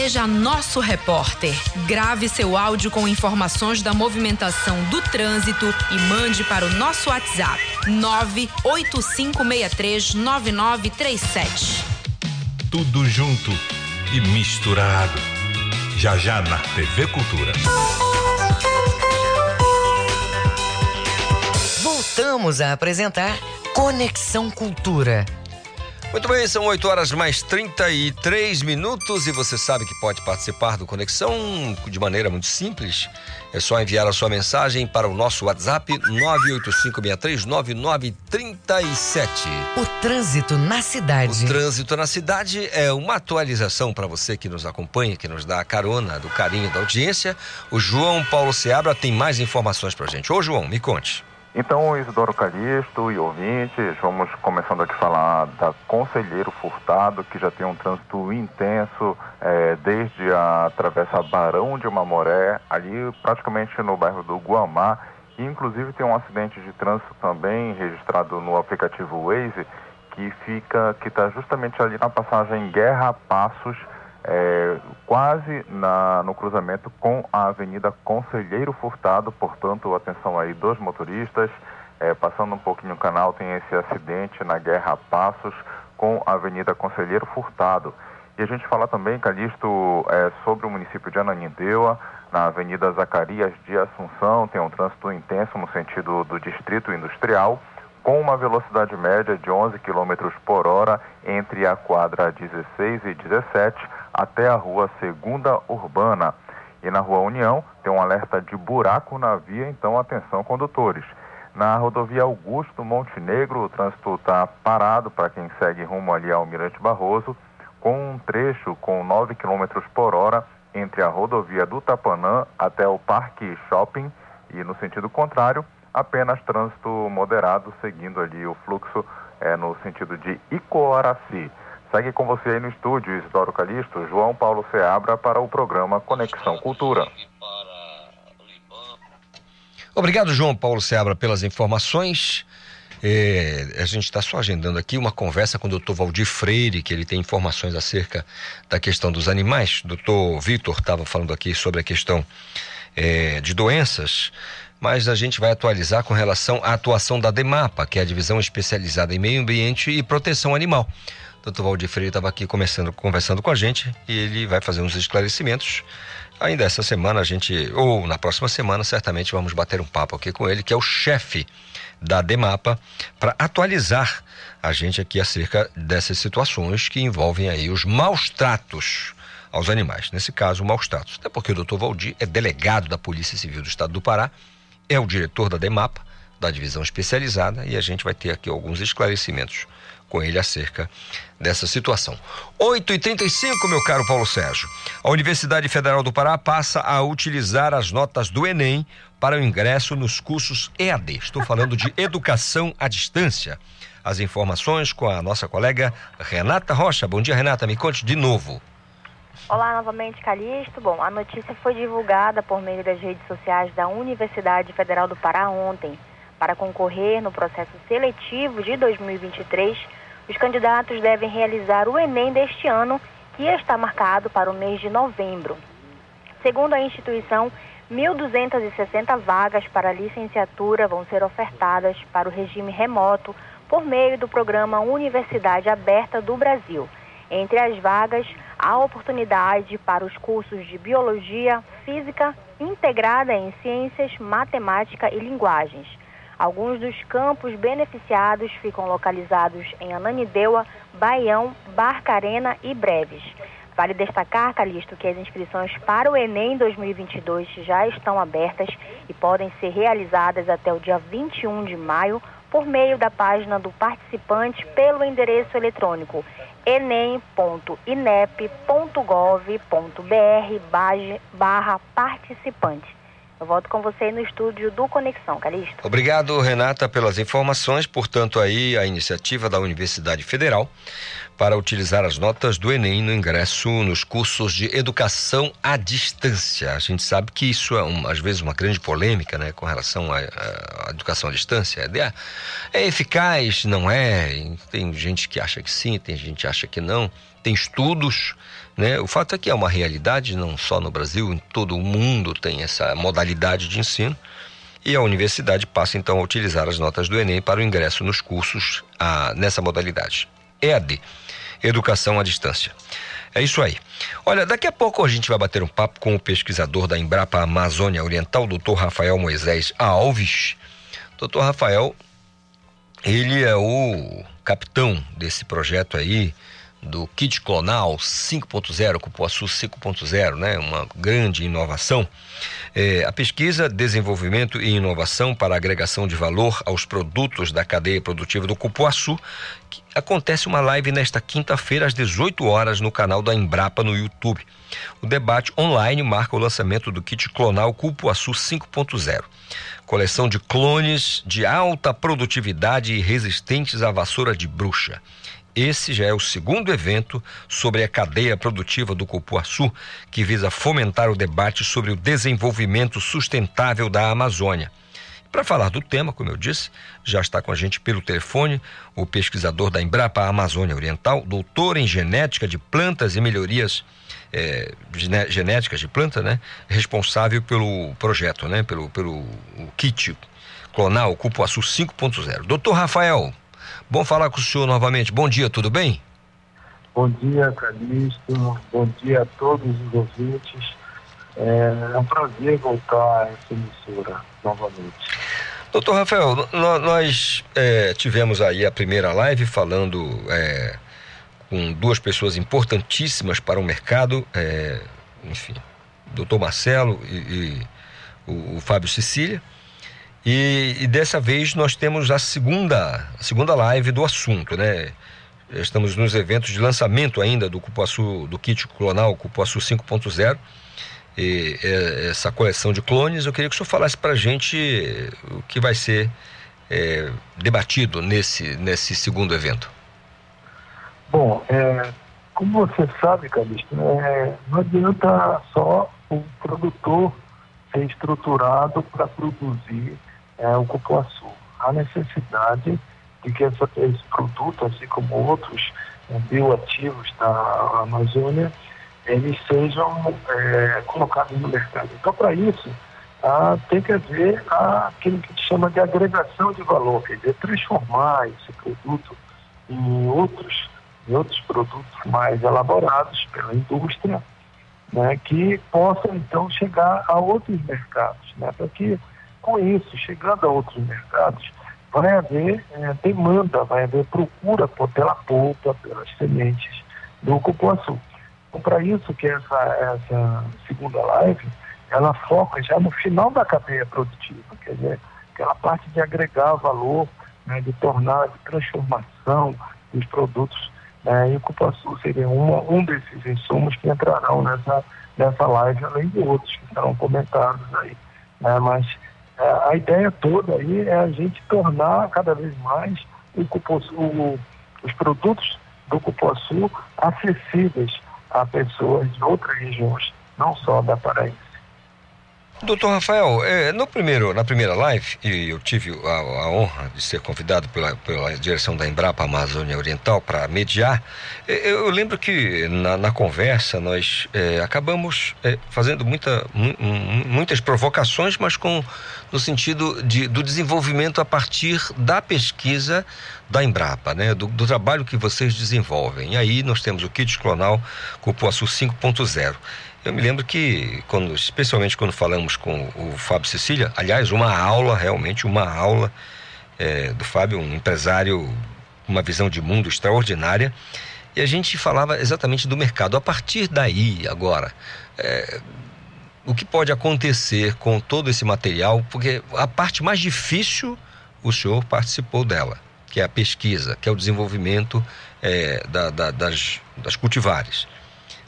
Seja nosso repórter. Grave seu áudio com informações da movimentação do trânsito e mande para o nosso WhatsApp 985639937. Tudo junto e misturado. Já já na TV Cultura. Voltamos a apresentar Conexão Cultura. Muito bem, são 8 horas mais 33 minutos e você sabe que pode participar do Conexão de maneira muito simples. É só enviar a sua mensagem para o nosso WhatsApp 985639937. O trânsito na cidade. O trânsito na cidade é uma atualização para você que nos acompanha, que nos dá a carona do carinho da audiência. O João Paulo Seabra tem mais informações para gente. Ô João, me conte. Então, Isidoro Calixto e ouvintes, vamos começando aqui a falar da Conselheiro Furtado, que já tem um trânsito intenso é, desde a travessa Barão de Mamoré, ali praticamente no bairro do Guamá, e inclusive tem um acidente de trânsito também registrado no aplicativo Waze, que fica, que está justamente ali na passagem Guerra Passos, é, quase na, no cruzamento com a Avenida Conselheiro Furtado, portanto, atenção aí dos motoristas. É, passando um pouquinho o canal, tem esse acidente na Guerra Passos com a Avenida Conselheiro Furtado. E a gente fala também, Calixto, é, sobre o município de Ananindeua, na Avenida Zacarias de Assunção, tem um trânsito intenso no sentido do Distrito Industrial com uma velocidade média de 11 km por hora entre a quadra 16 e 17 até a rua Segunda Urbana. E na rua União tem um alerta de buraco na via, então atenção condutores. Na rodovia Augusto Montenegro, o trânsito está parado para quem segue rumo ali ao Mirante Barroso, com um trecho com 9 km por hora entre a rodovia do Tapanã até o Parque Shopping e no sentido contrário, apenas trânsito moderado, seguindo ali o fluxo é, no sentido de Icoaraci. Segue com você aí no estúdio, Isidoro Calixto, João Paulo Seabra, para o programa Conexão Cultura. Obrigado, João Paulo Seabra, pelas informações. É, a gente está só agendando aqui uma conversa com o doutor Valdir Freire, que ele tem informações acerca da questão dos animais. O doutor Vitor estava falando aqui sobre a questão é, de doenças mas a gente vai atualizar com relação à atuação da DEMAPA, que é a divisão especializada em meio ambiente e proteção animal. Doutor Valdir Freire estava aqui começando, conversando com a gente e ele vai fazer uns esclarecimentos. Ainda essa semana a gente, ou na próxima semana, certamente vamos bater um papo aqui com ele, que é o chefe da DEMAPA, para atualizar a gente aqui acerca dessas situações que envolvem aí os maus tratos aos animais. Nesse caso, maus tratos. Até porque o doutor Valdir é delegado da Polícia Civil do Estado do Pará é o diretor da DEMAPA, da divisão especializada, e a gente vai ter aqui alguns esclarecimentos com ele acerca dessa situação. 8h35, meu caro Paulo Sérgio. A Universidade Federal do Pará passa a utilizar as notas do Enem para o ingresso nos cursos EAD. Estou falando de educação à distância. as informações com a nossa colega Renata Rocha. Bom dia, Renata. Me conte de novo. Olá novamente, Calixto. Bom, a notícia foi divulgada por meio das redes sociais da Universidade Federal do Pará ontem. Para concorrer no processo seletivo de 2023, os candidatos devem realizar o Enem deste ano, que está marcado para o mês de novembro. Segundo a instituição, 1.260 vagas para licenciatura vão ser ofertadas para o regime remoto por meio do programa Universidade Aberta do Brasil. Entre as vagas, há oportunidade para os cursos de Biologia, Física, integrada em Ciências, Matemática e Linguagens. Alguns dos campos beneficiados ficam localizados em Ananindeua, Baião, Barcarena e Breves. Vale destacar, Calixto, que as inscrições para o Enem 2022 já estão abertas e podem ser realizadas até o dia 21 de maio por meio da página do participante pelo endereço eletrônico enem.inep.gov.br barra participante. Eu volto com você no estúdio do Conexão, Calixto. Obrigado, Renata, pelas informações. Portanto, aí a iniciativa da Universidade Federal para utilizar as notas do Enem no ingresso nos cursos de educação à distância. A gente sabe que isso é, às vezes, uma grande polêmica, né, com relação à, à educação à distância. É, é eficaz, não é? Tem gente que acha que sim, tem gente que acha que não. Tem estudos né? O fato é que é uma realidade, não só no Brasil, em todo o mundo tem essa modalidade de ensino. E a universidade passa então a utilizar as notas do Enem para o ingresso nos cursos a, nessa modalidade. EAD, Educação à Distância. É isso aí. Olha, daqui a pouco a gente vai bater um papo com o pesquisador da Embrapa Amazônia Oriental, doutor Rafael Moisés Alves. Doutor Rafael, ele é o capitão desse projeto aí, do kit clonal 5.0, Cupuaçu 5.0, né? uma grande inovação. É, a pesquisa, desenvolvimento e inovação para agregação de valor aos produtos da cadeia produtiva do Cupuaçu, que acontece uma live nesta quinta-feira às 18 horas no canal da Embrapa no YouTube. O debate online marca o lançamento do kit clonal Cupuaçu 5.0 coleção de clones de alta produtividade e resistentes à vassoura de bruxa. Esse já é o segundo evento sobre a cadeia produtiva do cupuaçu, que visa fomentar o debate sobre o desenvolvimento sustentável da Amazônia. Para falar do tema, como eu disse, já está com a gente pelo telefone o pesquisador da Embrapa Amazônia Oriental, doutor em genética de plantas e melhorias é, genéticas de planta, né? Responsável pelo projeto, né? Pelo, pelo kit clonal Cupuaçu 5.0. Doutor Rafael, Bom falar com o senhor novamente. Bom dia, tudo bem? Bom dia, Calixto. Bom dia a todos os ouvintes. É, um prazer voltar a essa emissora novamente. Doutor Rafael, nós é, tivemos aí a primeira live falando é, com duas pessoas importantíssimas para o mercado, é, enfim, doutor Marcelo e, e o, o Fábio Cecília. E, e, dessa vez nós temos a segunda, a segunda live do assunto, né? Estamos nos eventos de lançamento ainda do Cupuaçu, do kit clonal Cupuaçu 5.0. E, e, essa coleção de clones, eu queria que o senhor falasse para a gente o que vai ser é, debatido nesse, nesse segundo evento. Bom, é, como você sabe, Calixto, é, não adianta só o produtor ser estruturado para produzir é, o cupuaçu. Há necessidade de que essa, esse produto, assim como outros é, bioativos da Amazônia, eles sejam é, colocados no mercado. Então, para isso, ah, tem que haver aquilo que se chama de agregação de valor, quer dizer, transformar esse produto em outros, em outros produtos mais elaborados pela indústria, né, que possam então chegar a outros mercados, né, para que com isso, chegando a outros mercados, vai haver é, demanda, vai haver procura pela polpa, pelas sementes do cupuaçu. Então, para isso que essa, essa segunda live, ela foca já no final da cadeia produtiva, quer dizer, aquela parte de agregar valor, né, de tornar, de transformação dos produtos, né, e o cupuaçu seria uma, um desses insumos que entrarão nessa, nessa live, além de outros que serão comentados aí. Né, mas a ideia toda aí é a gente tornar cada vez mais o cupuaçu, o, os produtos do cupuaçu acessíveis a pessoas de outras regiões, não só da Paraíba. Doutor Rafael, é, no primeiro, na primeira live, e eu tive a, a honra de ser convidado pela, pela direção da Embrapa Amazônia Oriental para mediar, é, eu lembro que na, na conversa nós é, acabamos é, fazendo muita, muitas provocações, mas com no sentido de, do desenvolvimento a partir da pesquisa da Embrapa, né, do, do trabalho que vocês desenvolvem. E aí nós temos o kit clonal Cupuaçu 5.0. Eu me lembro que, quando, especialmente quando falamos com o Fábio Cecília, aliás, uma aula, realmente uma aula é, do Fábio, um empresário, uma visão de mundo extraordinária, e a gente falava exatamente do mercado. A partir daí, agora, é, o que pode acontecer com todo esse material? Porque a parte mais difícil, o senhor participou dela, que é a pesquisa, que é o desenvolvimento é, da, da, das, das cultivares.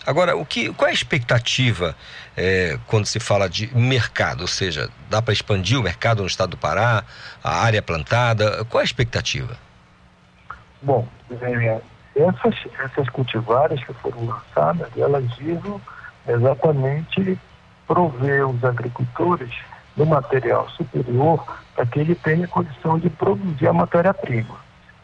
Agora, o que, qual é a expectativa é, quando se fala de mercado? Ou seja, dá para expandir o mercado no estado do Pará, a área plantada? Qual é a expectativa? Bom, é, essas, essas cultivares que foram lançadas, elas visam exatamente prover os agricultores do material superior para que ele tenha condição de produzir a matéria-prima.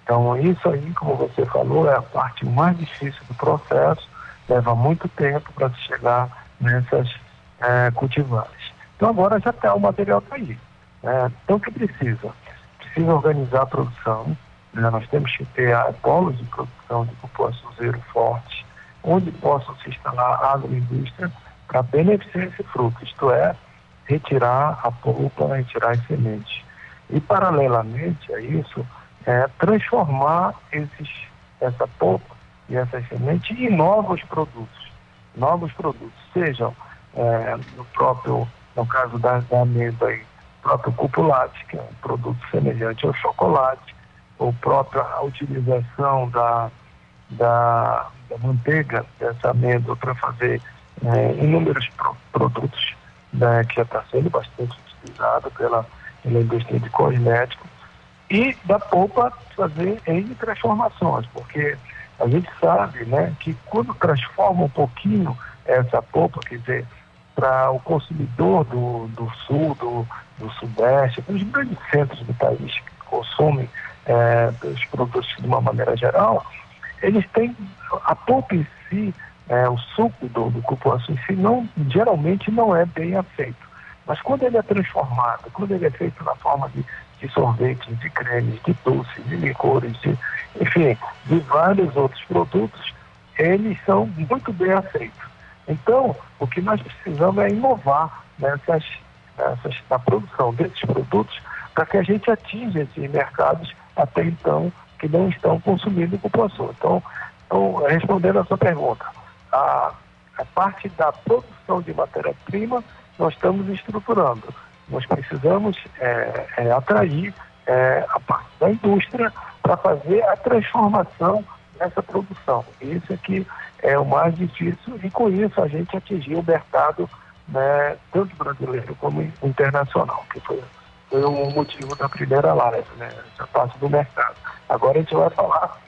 Então, isso aí, como você falou, é a parte mais difícil do processo leva muito tempo para se chegar nessas é, cultivares. Então agora já está, o material está aí. Né? Então o que precisa? Precisa organizar a produção, né? nós temos que ter polos de produção de cupuaçuzeiro fortes, onde possam se instalar agroindústria para beneficiar esse fruto, isto é, retirar a polpa, retirar as sementes. E paralelamente a isso, é, transformar esses, essa polpa e essas sementes e novos produtos. Novos produtos, sejam é, no próprio, no caso da, da amêndoa, aí, próprio cupulate, que é um produto semelhante ao chocolate, ou própria utilização da, da, da manteiga dessa amêndoa para fazer é, inúmeros pro, produtos né, que já está sendo bastante utilizado pela, pela indústria de cosméticos, e da polpa fazer em transformações, porque a gente sabe né, que quando transforma um pouquinho essa polpa, quer dizer, para o consumidor do, do sul, do, do sudeste, os grandes centros do país que consomem é, os produtos de uma maneira geral, eles têm a polpa em si, é, o suco do, do cupuaçu em si, não, geralmente não é bem aceito. Mas quando ele é transformado, quando ele é feito na forma de de sorvetes, de cremes, de doces, de licores, de, enfim, de vários outros produtos, eles são muito bem aceitos. Então, o que nós precisamos é inovar nessas, nessas, na produção desses produtos para que a gente atinja esses mercados até então que não estão consumindo população. Então, então respondendo a sua pergunta, a, a parte da produção de matéria-prima nós estamos estruturando nós precisamos é, é, atrair é, a parte da indústria para fazer a transformação dessa produção. Isso aqui é o mais difícil e com isso a gente atingir o mercado né, tanto brasileiro como internacional, que foi, foi o motivo da primeira live, né, essa parte do mercado. Agora a gente vai falar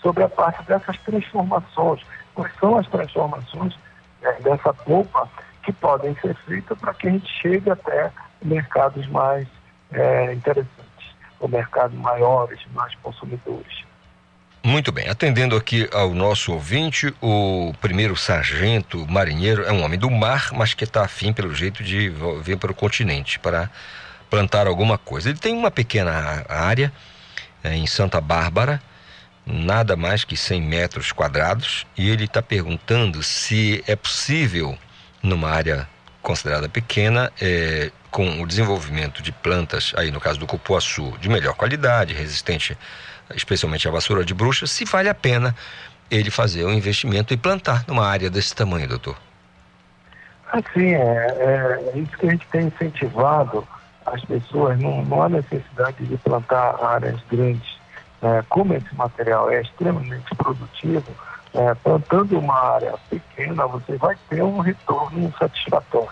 sobre a parte dessas transformações. Quais são as transformações né, dessa polpa que podem ser feitas para que a gente chegue até mercados mais é, interessantes, ou mercados maiores, mais consumidores. Muito bem, atendendo aqui ao nosso ouvinte, o primeiro sargento marinheiro é um homem do mar, mas que está afim, pelo jeito, de vir para o continente para plantar alguma coisa. Ele tem uma pequena área é, em Santa Bárbara, nada mais que 100 metros quadrados, e ele está perguntando se é possível, numa área considerada pequena, é, com o desenvolvimento de plantas, aí no caso do cupuaçu, de melhor qualidade, resistente especialmente à vassoura de bruxa, se vale a pena ele fazer um investimento e plantar numa área desse tamanho, doutor. Assim, é, é, é isso que a gente tem incentivado as pessoas, não, não há necessidade de plantar áreas grandes. É, como esse material é extremamente produtivo, é, plantando uma área pequena, você vai ter um retorno satisfatório.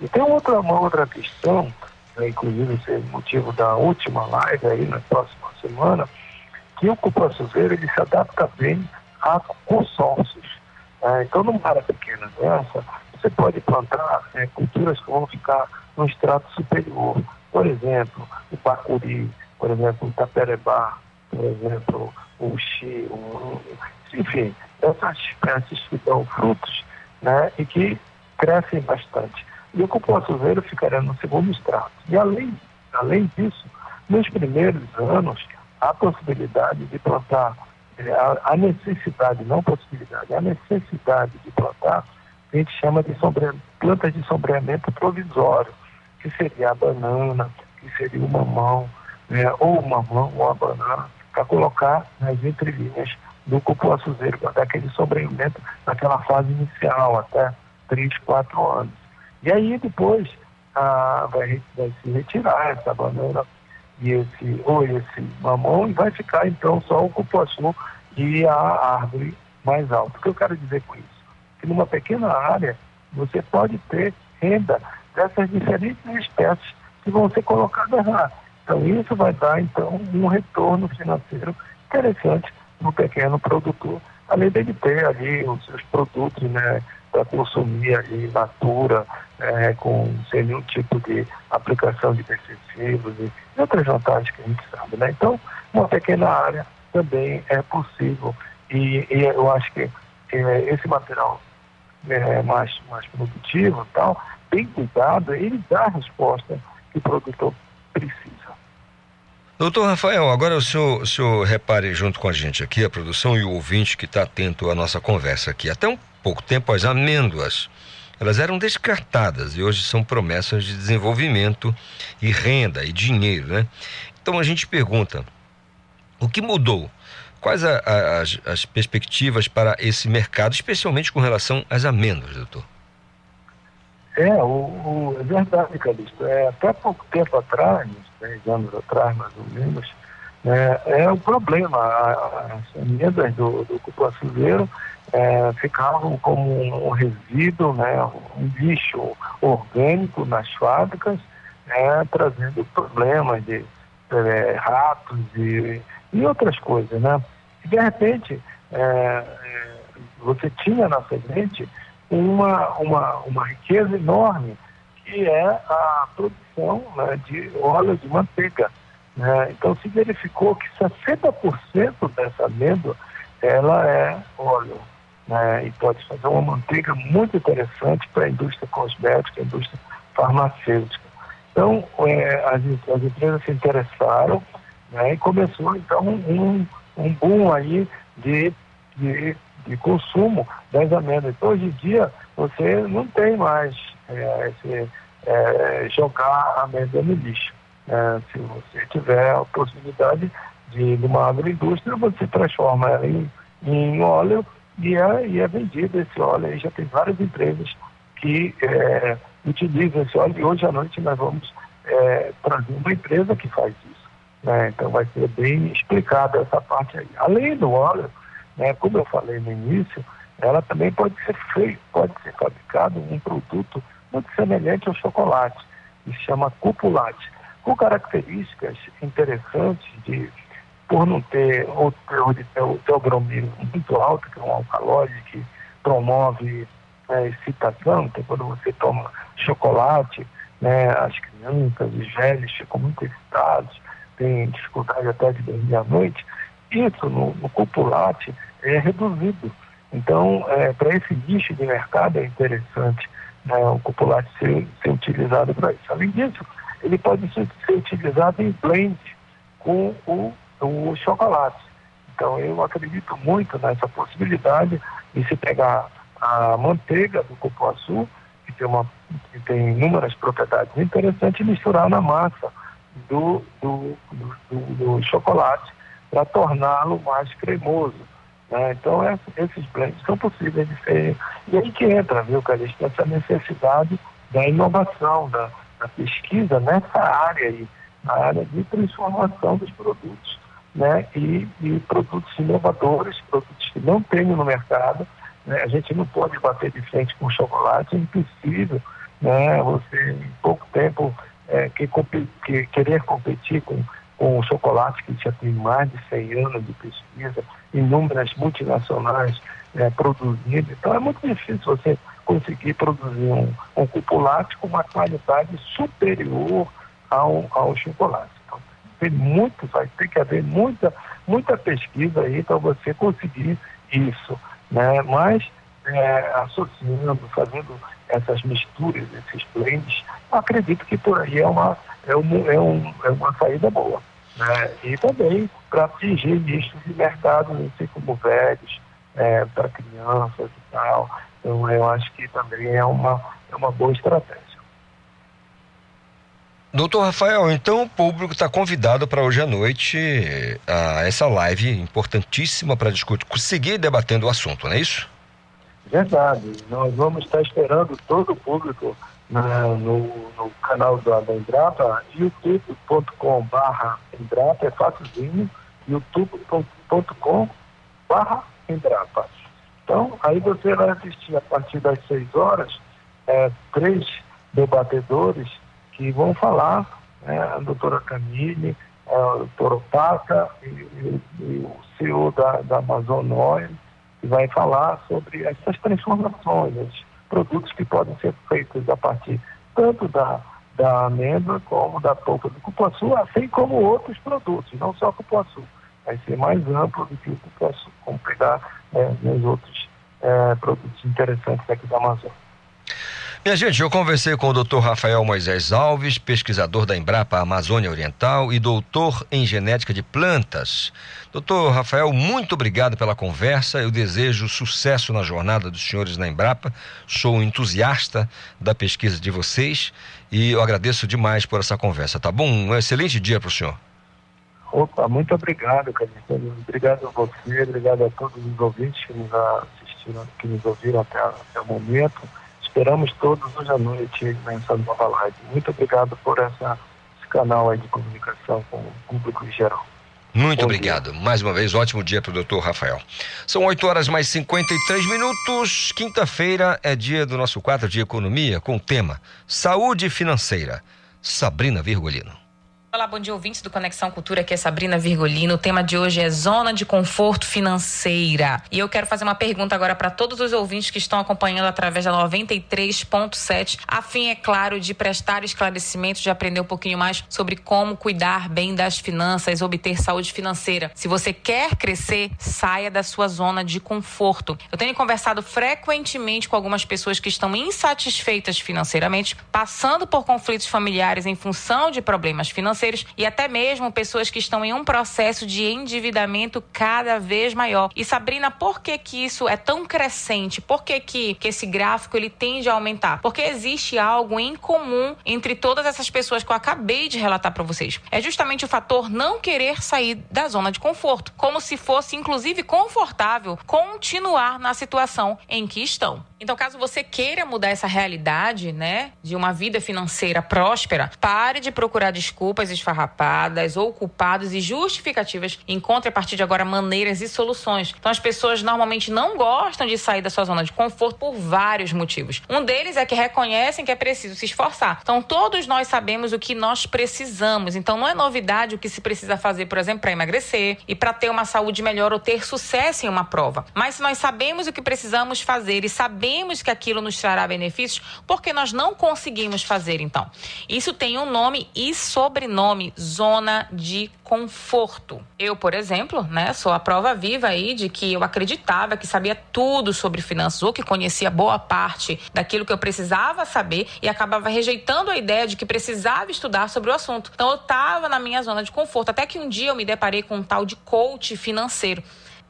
E tem outra, uma outra questão, né, inclusive esse é motivo da última live aí na próxima semana, que o cupuaçuzeiro ele se adapta bem a consórcios. É, então, numa área pequena dessa, você pode plantar é, culturas que vão ficar no extrato superior. Por exemplo, o bacuri, por exemplo, o taperebá, por exemplo, o xi, o, enfim, essas espécies que dão frutos né, e que crescem bastante. E o cupuaçuzeiro ficaria no segundo extrato. E além, além disso, nos primeiros anos, há possibilidade de plantar, é, a necessidade, não possibilidade, a necessidade de plantar, a gente chama de plantas de sombreamento provisório, que seria a banana, que seria o mamão, né, ou o mamão ou a banana, para colocar nas entrelinhas do cupuaçuzeiro, para dar aquele sobrevivimento naquela fase inicial, até 3, 4 anos. E aí depois ah, vai, vai se retirar essa banana e esse, ou esse mamão e vai ficar então só o cupuaçu e a árvore mais alta. O que eu quero dizer com isso? Que numa pequena área você pode ter renda dessas diferentes espécies que vão ser colocadas lá. Então isso vai dar então um retorno financeiro interessante no pequeno produtor, além dele ter ali os seus produtos, né, para consumir ali natura, é, com sem nenhum tipo de aplicação de pesticidas e outras vantagens que a gente sabe, né? Então, uma pequena área também é possível e, e eu acho que é, esse material é, mais, mais produtivo e tal, bem cuidado, ele dá a resposta que o produtor precisa. Doutor Rafael, agora o senhor, o senhor repare junto com a gente aqui, a produção e o ouvinte que está atento à nossa conversa aqui. Até um pouco tempo, as amêndoas, elas eram descartadas e hoje são promessas de desenvolvimento e renda e dinheiro, né? Então a gente pergunta, o que mudou? Quais a, a, as, as perspectivas para esse mercado, especialmente com relação às amêndoas, doutor? É, o, o, é verdade, Calixto. É, até pouco tempo atrás, 10 anos atrás, mais ou menos, né, é o problema. As emendas do, do cupuaçuzeiro é, ficavam como um resíduo, né, um lixo orgânico nas fábricas, né, trazendo problemas de é, ratos e, e outras coisas. Né? E, de repente, é, é você tinha na semente uma, uma, uma riqueza enorme, que é a produção né, de óleo de manteiga. Né? Então se verificou que 60% dessa amêndoa ela é óleo. Né? E pode fazer uma manteiga muito interessante para a indústria cosmética, a indústria farmacêutica. Então é, as, as, empresas se interessaram né? e começou então um, um boom aí de, de de consumo das amêndoas. Então, hoje em dia, você não tem mais é, esse, é, jogar amêndoa no lixo. É, se você tiver a possibilidade de, de uma agroindústria, você transforma ela em, em óleo e é, e é vendido esse óleo. Já tem várias empresas que é, utilizam esse óleo e hoje à noite nós vamos é, trazer uma empresa que faz isso. Né? Então vai ser bem explicada essa parte aí. Além do óleo, né, como eu falei no início, ela também pode ser feito, pode ser fabricado um produto muito semelhante ao chocolate, que se chama cupulate, com características interessantes de por não ter o teor de teobromina muito alto, que é um alcaloide que promove é, excitação, então quando você toma chocolate, né, as crianças, os velhos ficam muito excitados, têm dificuldade até de dormir à noite, isso no, no cupulate é reduzido. Então, é, para esse nicho de mercado é interessante né, o cupulate ser, ser utilizado para isso. Além disso, ele pode ser, ser utilizado em blend com o, o chocolate. Então, eu acredito muito nessa possibilidade de se pegar a manteiga do cupuaçu, que tem, uma, que tem inúmeras propriedades interessantes, e misturar na massa do, do, do, do chocolate para torná-lo mais cremoso. Né? Então, é, esses blends são possíveis de ser. E aí que entra, viu, Calixto, essa necessidade da inovação, da, da, pesquisa nessa área aí, na área de transformação dos produtos. Né? E, e produtos inovadores, produtos que não tem no mercado. Né? A gente não pode bater de frente com chocolate, é impossível. Né? Você, em pouco tempo, é, que, que, querer competir com com com o chocolate que já tem mais de 100 anos de pesquisa, inúmeras multinacionais é, produzindo. Então é muito difícil você conseguir produzir um, um cupulate com uma qualidade superior ao, ao chocolate. Então, tem muito, vai ter que haver muita, muita pesquisa aí para você conseguir isso. Né? Mas é, associando, fazendo essas misturas, esses blends, acredito que por aí é uma, é um, é um, é uma saída boa. Né? E também para atingir nichos de mercado, assim como velhos, é, para crianças e tal. Então eu acho que também é uma, é uma boa estratégia. Doutor Rafael, então o público está convidado para hoje à noite a essa live importantíssima para discutir, seguir debatendo o assunto, não é isso? Verdade. Nós vamos estar esperando todo o público na, no, no, canal da, da Embrapa, youtube.com.br Embrapa, é facilzinho, youtube.com.br Embrapa. Então, aí você vai assistir a partir das 6 horas é, três debatedores que vão falar, né, a doutora Camille, a doutora e, e, e, o CEO da, da Amazon Oil, que vai falar sobre essas transformações, produtos que podem ser feitos a partir tanto da, da amêndoa como da polpa do cupuaçu, assim como outros produtos, não só cupuaçu. Vai ser mais amplo do que o cupuaçu, como pegar né, os outros é, produtos interessantes aqui da Amazônia. Minha gente, eu conversei com o Dr. Rafael Moisés Alves, pesquisador da Embrapa Amazônia Oriental e doutor em genética de plantas. Doutor Rafael, muito obrigado pela conversa. Eu desejo sucesso na jornada dos senhores na Embrapa. Sou um entusiasta da pesquisa de vocês e eu agradeço demais por essa conversa, tá bom? Um excelente dia para o senhor. Opa, muito obrigado, Carlos. Obrigado a você, obrigado a todos os ouvintes que nos assistiram, que nos ouviram até, até o momento esperamos todos hoje à noite nessa nova live. Muito obrigado por essa, esse canal aí de comunicação com o público em geral. Muito Bom obrigado. Dia. Mais uma vez, ótimo dia para o doutor Rafael. São 8 horas mais 53 minutos. Quinta-feira é dia do nosso quadro de economia com o tema Saúde Financeira. Sabrina Virgolino. Olá, bom dia, ouvintes do Conexão Cultura, aqui é Sabrina Virgolino. O tema de hoje é zona de conforto financeira. E eu quero fazer uma pergunta agora para todos os ouvintes que estão acompanhando através da 93.7, a fim, é claro, de prestar esclarecimentos, de aprender um pouquinho mais sobre como cuidar bem das finanças, obter saúde financeira. Se você quer crescer, saia da sua zona de conforto. Eu tenho conversado frequentemente com algumas pessoas que estão insatisfeitas financeiramente, passando por conflitos familiares em função de problemas financeiros financeiros e até mesmo pessoas que estão em um processo de endividamento cada vez maior. E Sabrina, por que que isso é tão crescente? Por que que, que esse gráfico ele tende a aumentar? Porque existe algo em comum entre todas essas pessoas que eu acabei de relatar para vocês. É justamente o fator não querer sair da zona de conforto, como se fosse inclusive confortável continuar na situação em que estão. Então, caso você queira mudar essa realidade, né, de uma vida financeira próspera, pare de procurar desculpas esfarrapadas ou culpados e justificativas. Encontre a partir de agora maneiras e soluções. Então, as pessoas normalmente não gostam de sair da sua zona de conforto por vários motivos. Um deles é que reconhecem que é preciso se esforçar. Então, todos nós sabemos o que nós precisamos. Então, não é novidade o que se precisa fazer, por exemplo, para emagrecer e para ter uma saúde melhor ou ter sucesso em uma prova. Mas se nós sabemos o que precisamos fazer e sabemos sabemos que aquilo nos trará benefícios, porque nós não conseguimos fazer então? Isso tem um nome e sobrenome, zona de conforto. Eu, por exemplo, né, sou a prova viva aí de que eu acreditava que sabia tudo sobre finanças ou que conhecia boa parte daquilo que eu precisava saber e acabava rejeitando a ideia de que precisava estudar sobre o assunto. Então eu estava na minha zona de conforto, até que um dia eu me deparei com um tal de coach financeiro.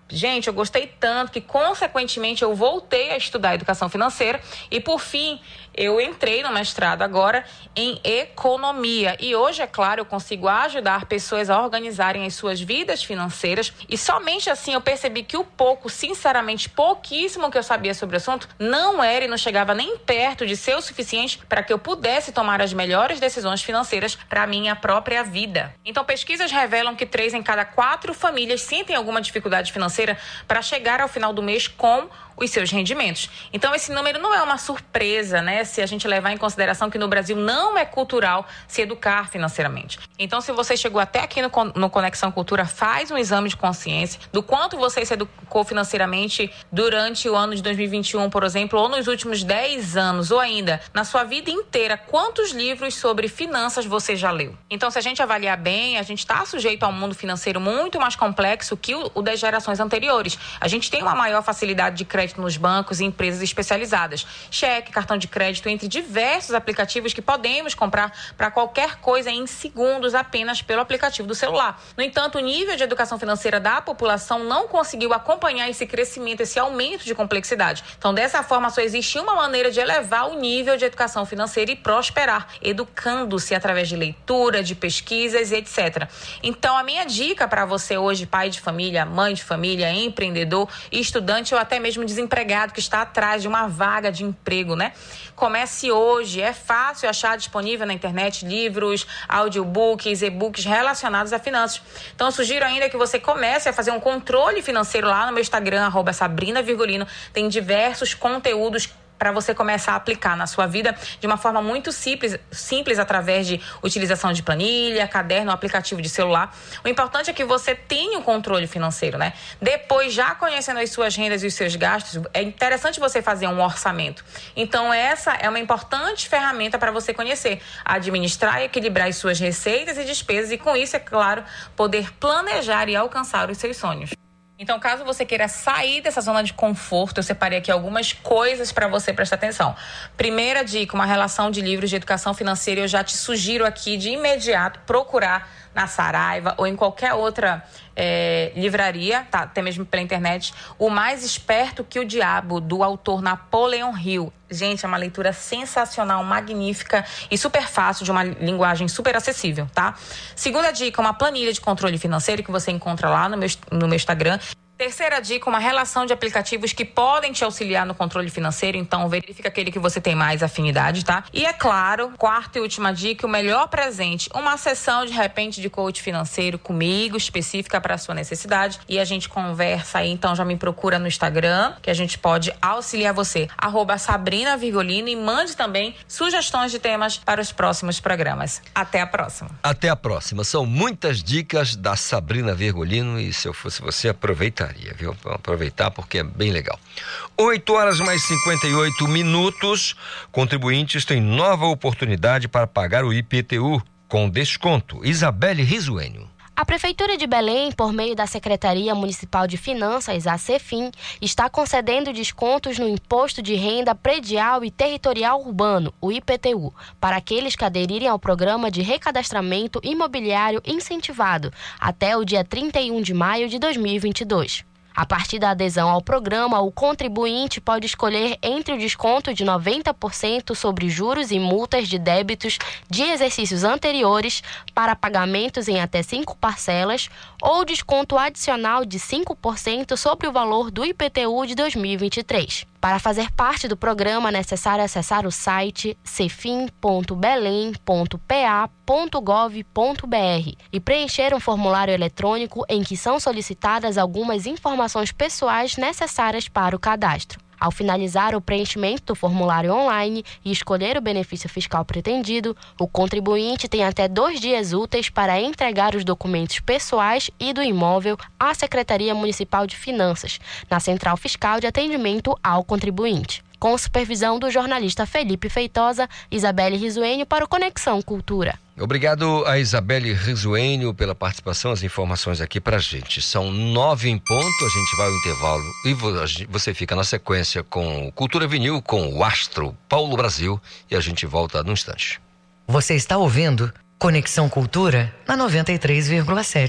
Gente, eu gostei tanto que, consequentemente, eu voltei a estudar educação financeira e, por fim, eu entrei no mestrado agora em economia. E hoje, é claro, eu consigo ajudar pessoas a organizarem as suas vidas financeiras. E somente assim eu percebi que o pouco, sinceramente, pouquíssimo que eu sabia sobre o assunto, não era e não chegava nem perto de ser o suficiente para que eu pudesse tomar as melhores decisões financeiras para minha própria vida. Então, pesquisas revelam que três em cada quatro famílias sentem alguma dificuldade financeira para chegar ao final do mês com os seus rendimentos. Então, esse número não é uma surpresa, né? Se a gente levar em consideração que no Brasil não é cultural se educar financeiramente. Então, se você chegou até aqui no, no Conexão Cultura, faz um exame de consciência do quanto você se educou financeiramente durante o ano de 2021, por exemplo, ou nos últimos 10 anos, ou ainda na sua vida inteira, quantos livros sobre finanças você já leu. Então, se a gente avaliar bem, a gente está sujeito a um mundo financeiro muito mais complexo que o, o das gerações anteriores. A gente tem uma maior facilidade de crédito nos bancos e empresas especializadas. Cheque, cartão de crédito, entre diversos aplicativos que podemos comprar para qualquer coisa em segundos apenas pelo aplicativo do celular. No entanto, o nível de educação financeira da população não conseguiu acompanhar esse crescimento, esse aumento de complexidade. Então, dessa forma, só existe uma maneira de elevar o nível de educação financeira e prosperar, educando-se através de leitura, de pesquisas e etc. Então, a minha dica para você hoje, pai de família, mãe de família, empreendedor, estudante ou até mesmo desempregado que está atrás de uma vaga de emprego, né? Comece hoje. É fácil achar disponível na internet livros, audiobooks, e-books relacionados a finanças. Então, eu sugiro ainda que você comece a fazer um controle financeiro lá no meu Instagram, arroba Sabrina Virgulino. Tem diversos conteúdos para você começar a aplicar na sua vida de uma forma muito simples, simples através de utilização de planilha, caderno, aplicativo de celular. O importante é que você tenha o um controle financeiro, né? Depois, já conhecendo as suas rendas e os seus gastos, é interessante você fazer um orçamento. Então, essa é uma importante ferramenta para você conhecer, administrar e equilibrar as suas receitas e despesas e com isso, é claro, poder planejar e alcançar os seus sonhos. Então, caso você queira sair dessa zona de conforto, eu separei aqui algumas coisas para você prestar atenção. Primeira dica, uma relação de livros de educação financeira, eu já te sugiro aqui de imediato procurar na Saraiva ou em qualquer outra é, livraria, tá, até mesmo pela internet, O Mais Esperto que o Diabo, do autor Napoleon Hill. Gente, é uma leitura sensacional, magnífica e super fácil, de uma linguagem super acessível, tá? Segunda dica, uma planilha de controle financeiro que você encontra lá no meu, no meu Instagram. Terceira dica, uma relação de aplicativos que podem te auxiliar no controle financeiro, então verifica aquele que você tem mais afinidade, tá? E é claro, quarta e última dica, o melhor presente, uma sessão de repente de coach financeiro comigo, específica para a sua necessidade, e a gente conversa aí, então já me procura no Instagram, que a gente pode auxiliar você, arroba Sabrina Virgolino e mande também sugestões de temas para os próximos programas. Até a próxima. Até a próxima. São muitas dicas da Sabrina Virgolino e se eu fosse você, aproveita gostaria, viu? Vou aproveitar porque é bem legal. 8 horas mais 58 minutos. Contribuintes têm nova oportunidade para pagar o IPTU com desconto. Isabelle Risuênio. A Prefeitura de Belém, por meio da Secretaria Municipal de Finanças, a CEFIM, está concedendo descontos no Imposto de Renda Predial e Territorial Urbano, o IPTU, para aqueles que aderirem ao Programa de Recadastramento Imobiliário Incentivado até o dia 31 de maio de 2022. A partir da adesão ao programa, o contribuinte pode escolher entre o desconto de 90% sobre juros e multas de débitos de exercícios anteriores para pagamentos em até cinco parcelas ou desconto adicional de 5% sobre o valor do IPTU de 2023. Para fazer parte do programa, é necessário acessar o site cefim.belém.pa.gov.br e preencher um formulário eletrônico em que são solicitadas algumas informações pessoais necessárias para o cadastro. Ao finalizar o preenchimento do formulário online e escolher o benefício fiscal pretendido, o contribuinte tem até dois dias úteis para entregar os documentos pessoais e do imóvel à Secretaria Municipal de Finanças, na Central Fiscal de Atendimento ao Contribuinte com supervisão do jornalista Felipe Feitosa, Isabelle Risuênio para o Conexão Cultura. Obrigado a Isabelle Risuênio pela participação, as informações aqui pra gente. São nove em ponto, a gente vai ao intervalo e você fica na sequência com Cultura Vinil, com o Astro Paulo Brasil e a gente volta no instante. Você está ouvindo Conexão Cultura na 93,7.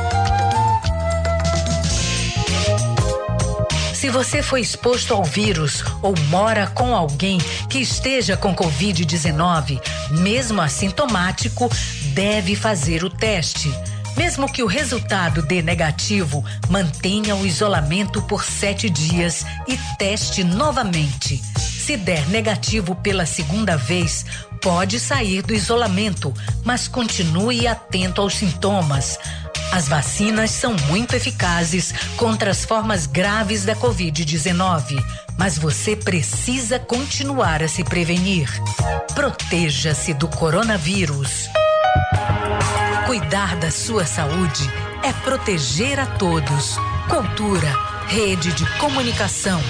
Se você foi exposto ao vírus ou mora com alguém que esteja com Covid-19, mesmo assintomático, deve fazer o teste. Mesmo que o resultado dê negativo, mantenha o isolamento por sete dias e teste novamente. Se der negativo pela segunda vez, pode sair do isolamento, mas continue atento aos sintomas. As vacinas são muito eficazes contra as formas graves da Covid-19, mas você precisa continuar a se prevenir. Proteja-se do coronavírus. Cuidar da sua saúde é proteger a todos. Cultura, rede de comunicação.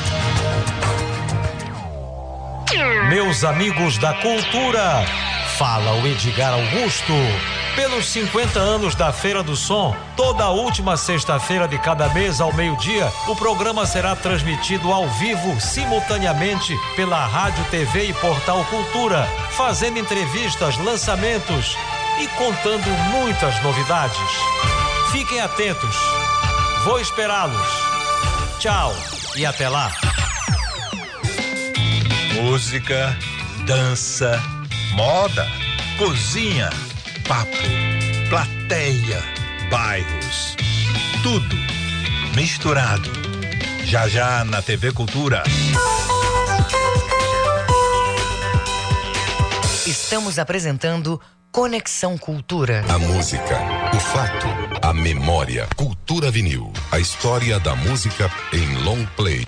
Meus amigos da cultura, fala o Edgar Augusto. Pelos 50 anos da Feira do Som, toda última sexta-feira de cada mês ao meio-dia, o programa será transmitido ao vivo, simultaneamente, pela Rádio, TV e Portal Cultura, fazendo entrevistas, lançamentos e contando muitas novidades. Fiquem atentos. Vou esperá-los. Tchau e até lá. Música, dança, moda, cozinha, papo, plateia, bairros. Tudo misturado. Já já na TV Cultura. Estamos apresentando Conexão Cultura. A música, o fato, a memória. Cultura vinil. A história da música em long play.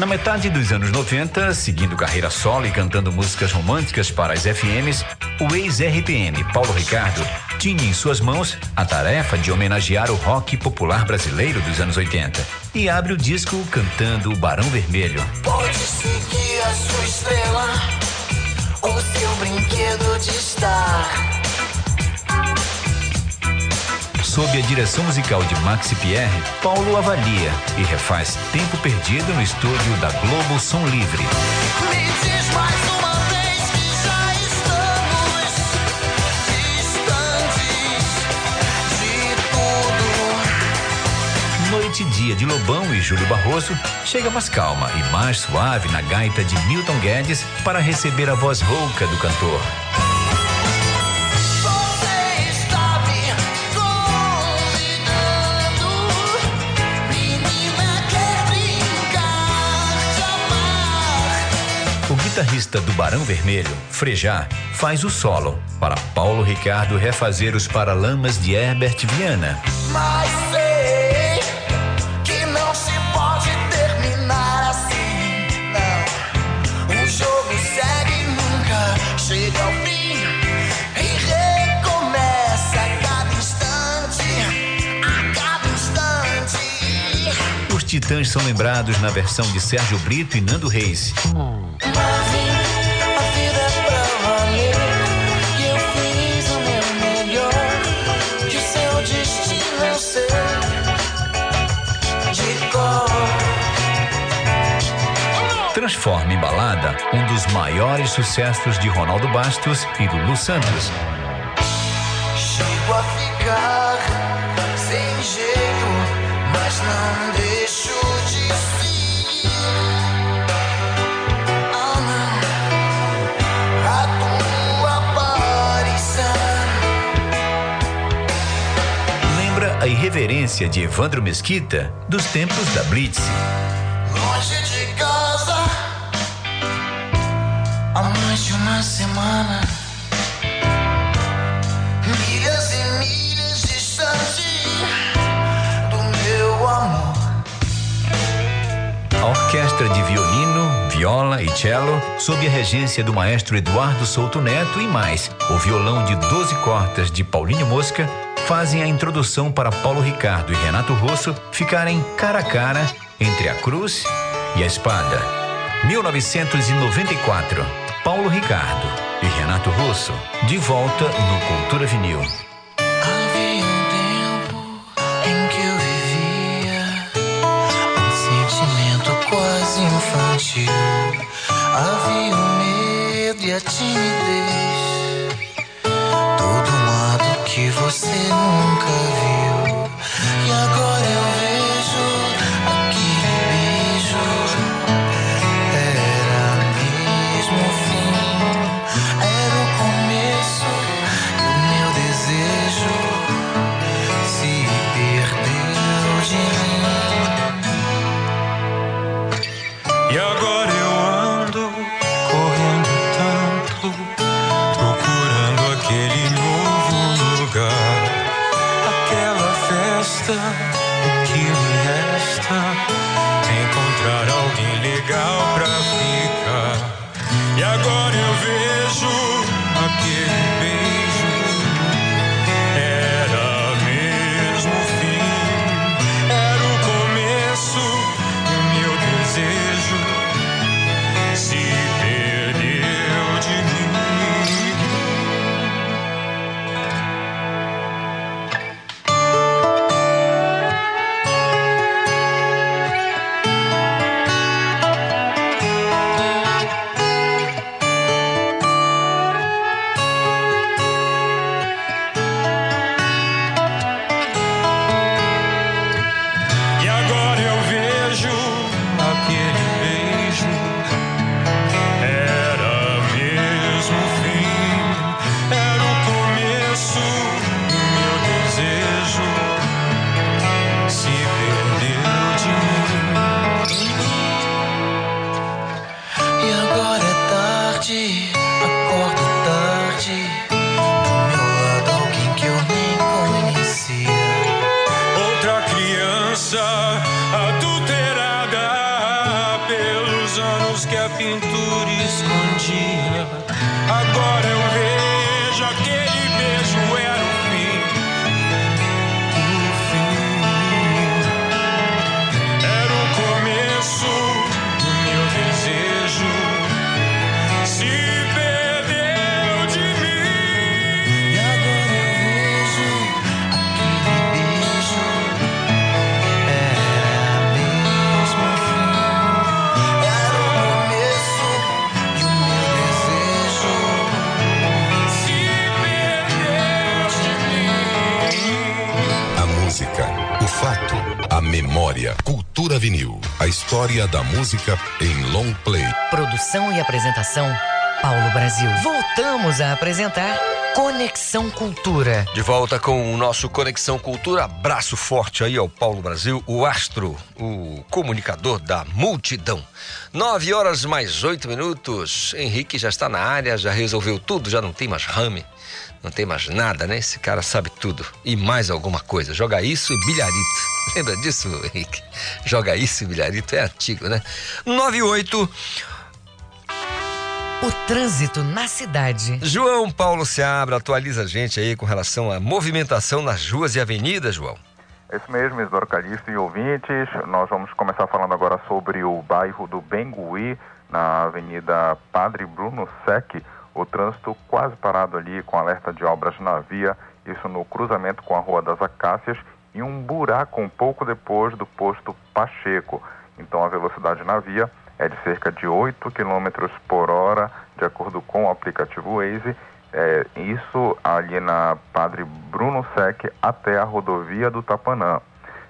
Na metade dos anos 90, seguindo carreira solo e cantando músicas românticas para as FMs, o ex-RPM Paulo Ricardo tinha em suas mãos a tarefa de homenagear o rock popular brasileiro dos anos 80 e abre o disco cantando o Barão Vermelho. Pode seguir a sua estrela, o seu brinquedo de estar. Sob a direção musical de Maxi Pierre, Paulo avalia e refaz Tempo Perdido no estúdio da Globo Som Livre. Me diz mais uma vez que já estamos distantes de tudo. Noite e Dia de Lobão e Júlio Barroso chega mais calma e mais suave na gaita de Milton Guedes para receber a voz rouca do cantor. Guitarrista do Barão Vermelho, Frejá, faz o solo para Paulo Ricardo refazer os Paralamas de Herbert Viana. Mas sei que não se pode terminar assim, não. O jogo segue e nunca chega ao fim e recomeça a cada instante, a cada instante. Os Titãs são lembrados na versão de Sérgio Brito e Nando Reis. Transforma em balada um dos maiores sucessos de Ronaldo Bastos e Lulu Santos. Chego a ficar sem jeito, mas não deixo de seguir. Ah, não, a tua aparição. Lembra a irreverência de Evandro Mesquita dos tempos da Blitz. Milhas e milhas distante do meu amor. A orquestra de violino, viola e cello, sob a regência do maestro Eduardo Souto Neto e mais, o violão de 12 cordas de Paulinho Mosca, fazem a introdução para Paulo Ricardo e Renato Russo ficarem cara a cara entre a cruz e a espada. 1994. Paulo Ricardo e Renato Russo, de volta no Cultura Vinil. Um um infantil. Havia o medo e a timidez, todo lado que você nunca viu. E agora eu eu música em long play. Produção e apresentação, Paulo Brasil. Voltamos a apresentar Conexão Cultura. De volta com o nosso Conexão Cultura. Abraço forte aí ao Paulo Brasil, o astro, o comunicador da multidão. Nove horas mais oito minutos. Henrique já está na área, já resolveu tudo, já não tem mais rame, não tem mais nada, né? Esse cara sabe tudo. E mais alguma coisa. Joga isso e bilharito. Lembra disso, Henrique? Joga isso e bilharito é antigo, né? Nove e oito. O trânsito na cidade. João Paulo Seabra atualiza a gente aí com relação à movimentação nas ruas e avenidas, João. É isso mesmo, Isidoro Calixto e ouvintes. Nós vamos começar falando agora sobre o bairro do Bengui, na Avenida Padre Bruno Sec. O trânsito quase parado ali com alerta de obras na via, isso no cruzamento com a Rua das Acácias e um buraco um pouco depois do posto Pacheco. Então a velocidade na via é de cerca de 8 km por hora, de acordo com o aplicativo Waze. É, isso ali na Padre Bruno Sec até a rodovia do Tapanã.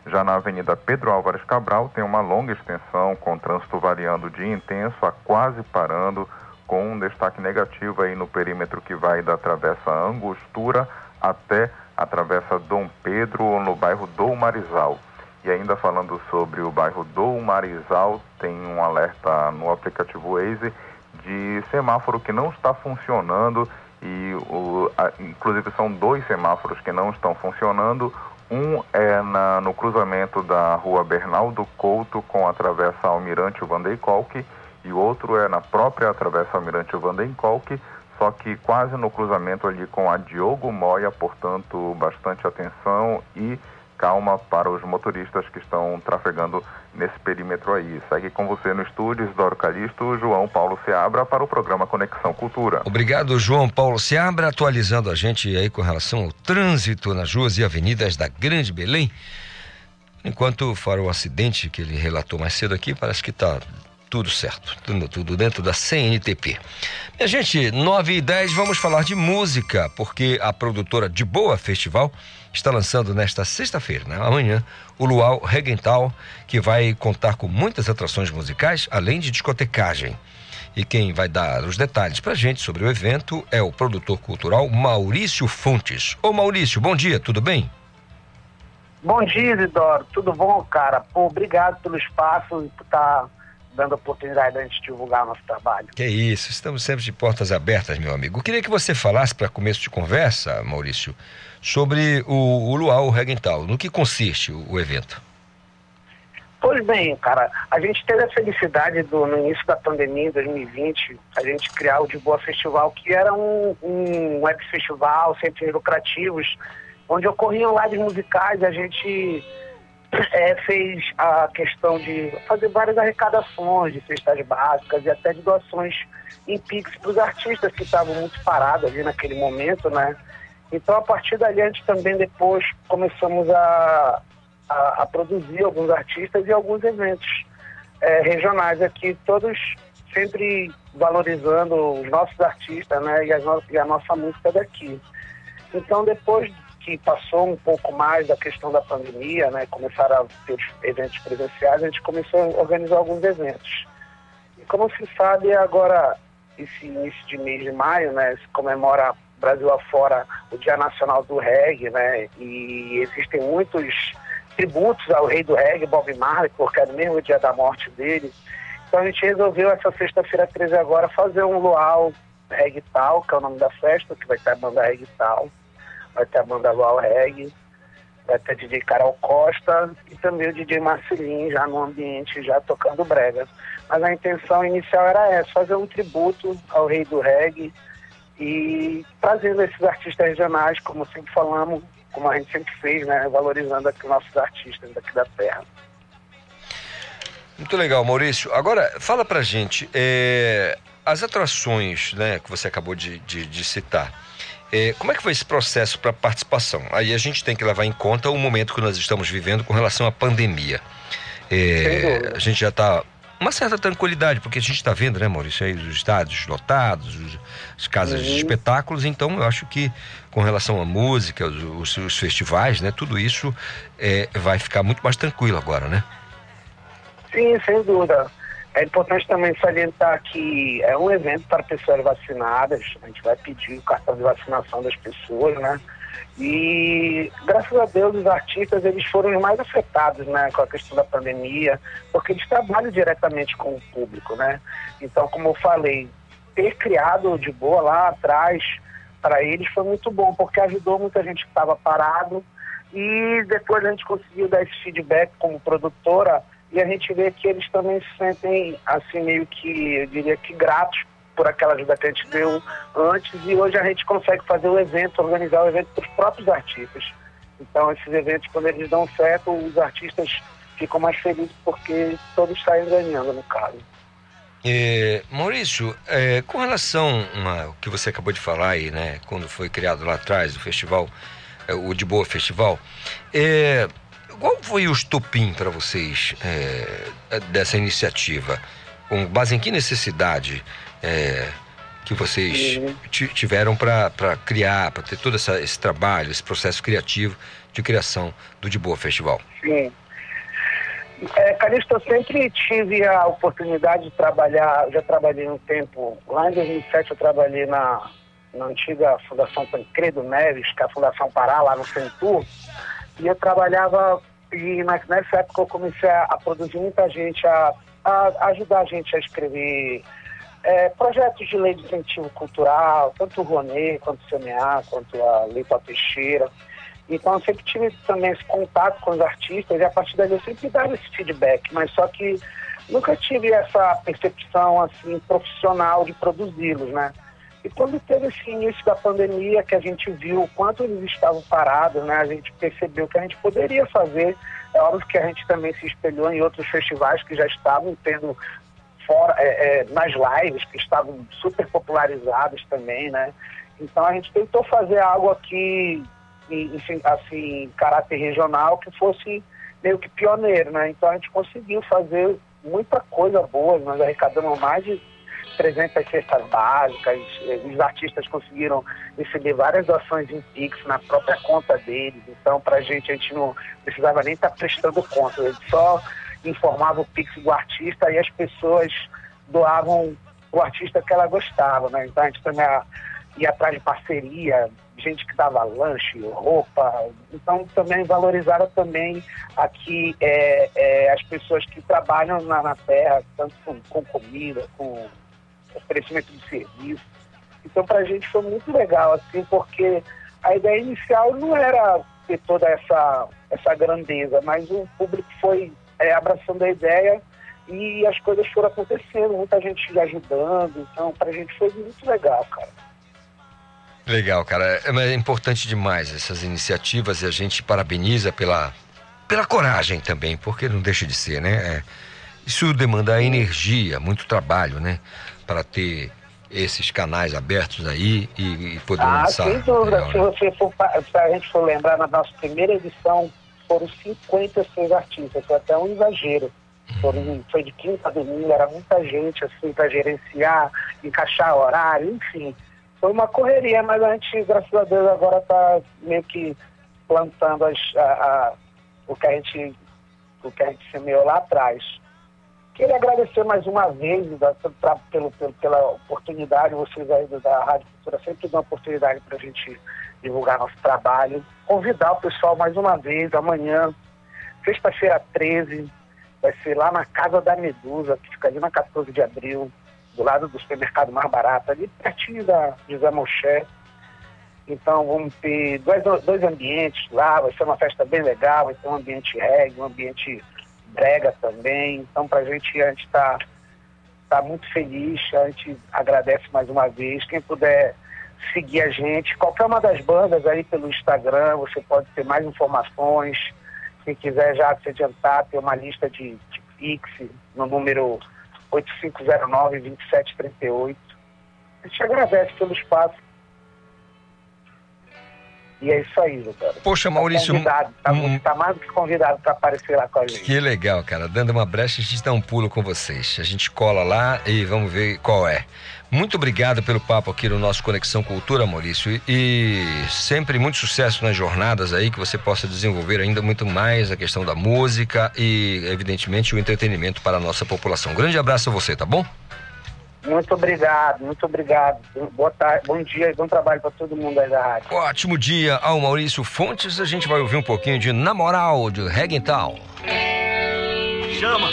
Já na Avenida Pedro Álvares Cabral tem uma longa extensão com trânsito variando de intenso a quase parando, com um destaque negativo aí no perímetro que vai da Travessa Angostura até a Travessa Dom Pedro, no bairro do Marizal. E ainda falando sobre o bairro do Marizal, tem um alerta no aplicativo Waze de semáforo que não está funcionando e o, a, inclusive são dois semáforos que não estão funcionando. Um é na, no cruzamento da rua Bernardo Couto com a travessa Almirante Vandekolk e outro é na própria travessa Almirante Vandekolk, só que quase no cruzamento ali com a Diogo Moya, portanto, bastante atenção e calma para os motoristas que estão trafegando nesse perímetro aí. Segue com você no estúdio, Isidoro Calixto, João Paulo Seabra, para o programa Conexão Cultura. Obrigado, João Paulo Seabra, atualizando a gente aí com relação ao trânsito nas ruas e avenidas da Grande Belém. Enquanto para o acidente que ele relatou mais cedo aqui, parece que está tudo certo, tudo, tudo, dentro da CNTP. Minha gente, 9 e 10, vamos falar de música, porque a produtora de Boa Festival está lançando nesta sexta-feira, né, amanhã, o Luau Regental, que vai contar com muitas atrações musicais, além de discotecagem. E quem vai dar os detalhes pra gente sobre o evento é o produtor cultural Maurício Fontes. Ô Maurício, bom dia, tudo bem? Bom dia, Isidoro. Tudo bom, cara? Pô, obrigado pelo espaço e por estar dando a oportunidade da gente divulgar nosso trabalho. Que isso, estamos sempre de portas abertas, meu amigo. Eu queria que você falasse, para começo de conversa, Maurício, sobre o, o Luau Regental. No que consiste o, o evento? Pois bem, cara, a gente teve a felicidade do, no início da pandemia, em 2020, a gente criar o De Boa Festival, que era um, um web festival sem fins lucrativos, onde ocorriam lives musicais, a gente é, fez a questão de fazer várias arrecadações de cestas básicas e até de doações em Pix para os artistas que estavam muito parados ali naquele momento, né? Então, a partir dali, a gente também depois começamos a, a, a produzir alguns artistas e alguns eventos é, regionais aqui, todos sempre valorizando os nossos artistas né, e, as no, e a nossa música daqui. Então, depois que passou um pouco mais da questão da pandemia, né, começaram a ter eventos presenciais, a gente começou a organizar alguns eventos. E como se sabe, agora, esse início de mês de maio, né, se comemora Brasil afora o Dia Nacional do Reggae, né, e existem muitos tributos ao rei do reggae, Bob Marley, porque era mesmo o dia da morte dele. Então a gente resolveu essa sexta-feira 13 agora fazer um luau reggae tal, que é o nome da festa, que vai ter a banda reggae tal, vai ter a banda luau reggae, vai ter DJ Carol Costa e também o DJ Marcelinho já no ambiente, já tocando brega. Mas a intenção inicial era essa, fazer um tributo ao rei do reggae e trazendo esses artistas regionais, como sempre falamos, como a gente sempre fez, né, valorizando aqui os nossos artistas daqui da terra. Muito legal, Maurício. Agora, fala pra gente, é, as atrações né, que você acabou de, de, de citar, é, como é que foi esse processo para participação? Aí a gente tem que levar em conta o momento que nós estamos vivendo com relação à pandemia. É, a gente já está uma certa tranquilidade, porque a gente está vendo, né, Maurício, aí os estádios lotados, os- as casas de Uhum. espetáculos, então eu acho que com relação à música, os, os- os festivais, né, tudo isso é, vai ficar muito mais tranquilo agora, né? Sim, sem dúvida. É importante também salientar que é um evento para pessoas vacinadas. A gente vai pedir o cartão de vacinação das pessoas, né? E graças a Deus os artistas eles foram os mais afetados, né, com a questão da pandemia, porque eles trabalham diretamente com o público, né? Então, como eu falei, ter criado de boa lá atrás para eles foi muito bom, porque ajudou muita gente que estava parado e depois a gente conseguiu dar esse feedback como produtora e a gente vê que eles também se sentem assim meio que, eu diria que gratos por aquela ajuda que a gente deu antes e hoje a gente consegue fazer o evento, organizar o evento para os próprios artistas. Então esses eventos, quando eles dão certo, os artistas ficam mais felizes porque todos saem ganhando no caso. É, Maurício, é, com relação ao que você acabou de falar aí, né, quando foi criado lá atrás o festival, é, o De Boa Festival, é, qual foi o estopim para vocês é, dessa iniciativa? Com base em que necessidade é, que vocês ti- tiveram para criar, para ter todo essa- esse trabalho, esse processo criativo de criação do De Boa Festival? Sim. É, Calixto, eu sempre tive a oportunidade de trabalhar, já trabalhei um tempo, lá em 2007 eu trabalhei na, na antiga Fundação Tancredo Neves, que é a Fundação Pará, lá no Centur, e eu trabalhava, e na- nessa época eu comecei a, produzir muita gente, a, a ajudar a gente a escrever é, projetos de lei de incentivo cultural, tanto o Ronê, quanto o CMA, quanto a Lei Teixeira. Então eu sempre tive também esse contato com os artistas e a partir daí eu sempre dava esse feedback, mas só que nunca tive essa percepção assim profissional de produzi-los, né? E quando teve esse início da pandemia, que a gente viu o quanto eles estavam parados, né? A gente percebeu que a gente poderia fazer. É óbvio que a gente também se espelhou em outros festivais que já estavam tendo fora, é, é, nas lives, que estavam super popularizados também, né? Então a gente tentou fazer algo aqui em, em- assim, em caráter regional que fosse meio que pioneiro, né? Então a gente conseguiu fazer muita coisa boa, nós arrecadamos mais de 300 cestas básicas, eh, os artistas conseguiram receber várias doações em Pix na própria conta deles, então pra gente a gente não precisava nem estar prestando conta, a gente só informava o Pix do artista e as pessoas doavam o artista que ela gostava, né? Então a gente também a- ir atrás de parceria, gente que dava lanche, roupa. Então também valorizaram também aqui é, é, as pessoas que trabalham na, na terra, tanto com, com comida, com oferecimento de serviço. Então para a gente foi muito legal, assim, porque a ideia inicial não era ter toda essa, essa grandeza, mas o público foi é, abraçando a ideia e as coisas foram acontecendo, muita gente ajudando, então pra gente foi muito legal, cara. Legal, cara. É, é importante demais essas iniciativas e a gente parabeniza pela, pela coragem também, porque não deixa de ser, né? É, isso demanda energia, muito trabalho, né? Para ter esses canais abertos aí e, e poder Ah, lançar. sem dúvida. Se, né? você for, se a gente for lembrar, na nossa primeira edição foram 56 artistas, foi até um exagero. Foram, foi de quinta a domingo, era muita gente assim para gerenciar, encaixar horário, enfim. Foi uma correria, mas a gente, graças a Deus, agora está meio que plantando as, a, a- o, que a gente, o que a gente semeou lá atrás. Queria agradecer mais uma vez da- pra- pelo, pelo- pela oportunidade, vocês aí da Rádio Cultura sempre dão oportunidade para a gente divulgar nosso trabalho. Convidar o pessoal mais uma vez, amanhã, sexta-feira 13, vai ser lá na Casa da Medusa, que fica ali na 14 de abril, do lado do supermercado mais barato, ali pertinho da José Moché. Então vamos ter dois, dois ambientes lá, vai ser uma festa bem legal, vai ter um ambiente reggae, um ambiente brega também. Então pra gente, a gente está tá muito feliz, a gente agradece mais uma vez. Quem puder seguir a gente, qualquer uma das bandas aí pelo Instagram, você pode ter mais informações. Quem quiser já se adiantar, tem uma lista de, de Pix no número 8509-2738. A gente agradece pelo espaço. E é isso aí, doutor. Poxa, Maurício, Convidado, tá, tá mais do que convidado para aparecer lá com a gente. Que legal, cara. Dando uma brecha, a gente dá um pulo com vocês. A gente cola lá e vamos ver qual é. Muito obrigado pelo papo aqui no nosso Conexão Cultura, Maurício. E, e sempre muito sucesso nas jornadas aí, que você possa desenvolver ainda muito mais a questão da música e, evidentemente, o entretenimento para a nossa população. Grande abraço a você, tá bom? Muito obrigado, muito obrigado. Boa tarde, bom dia e bom trabalho para todo mundo aí da rádio. Ótimo dia ao Maurício Fontes. A gente vai ouvir um pouquinho de Na Moral, de Reggaeton. Chama.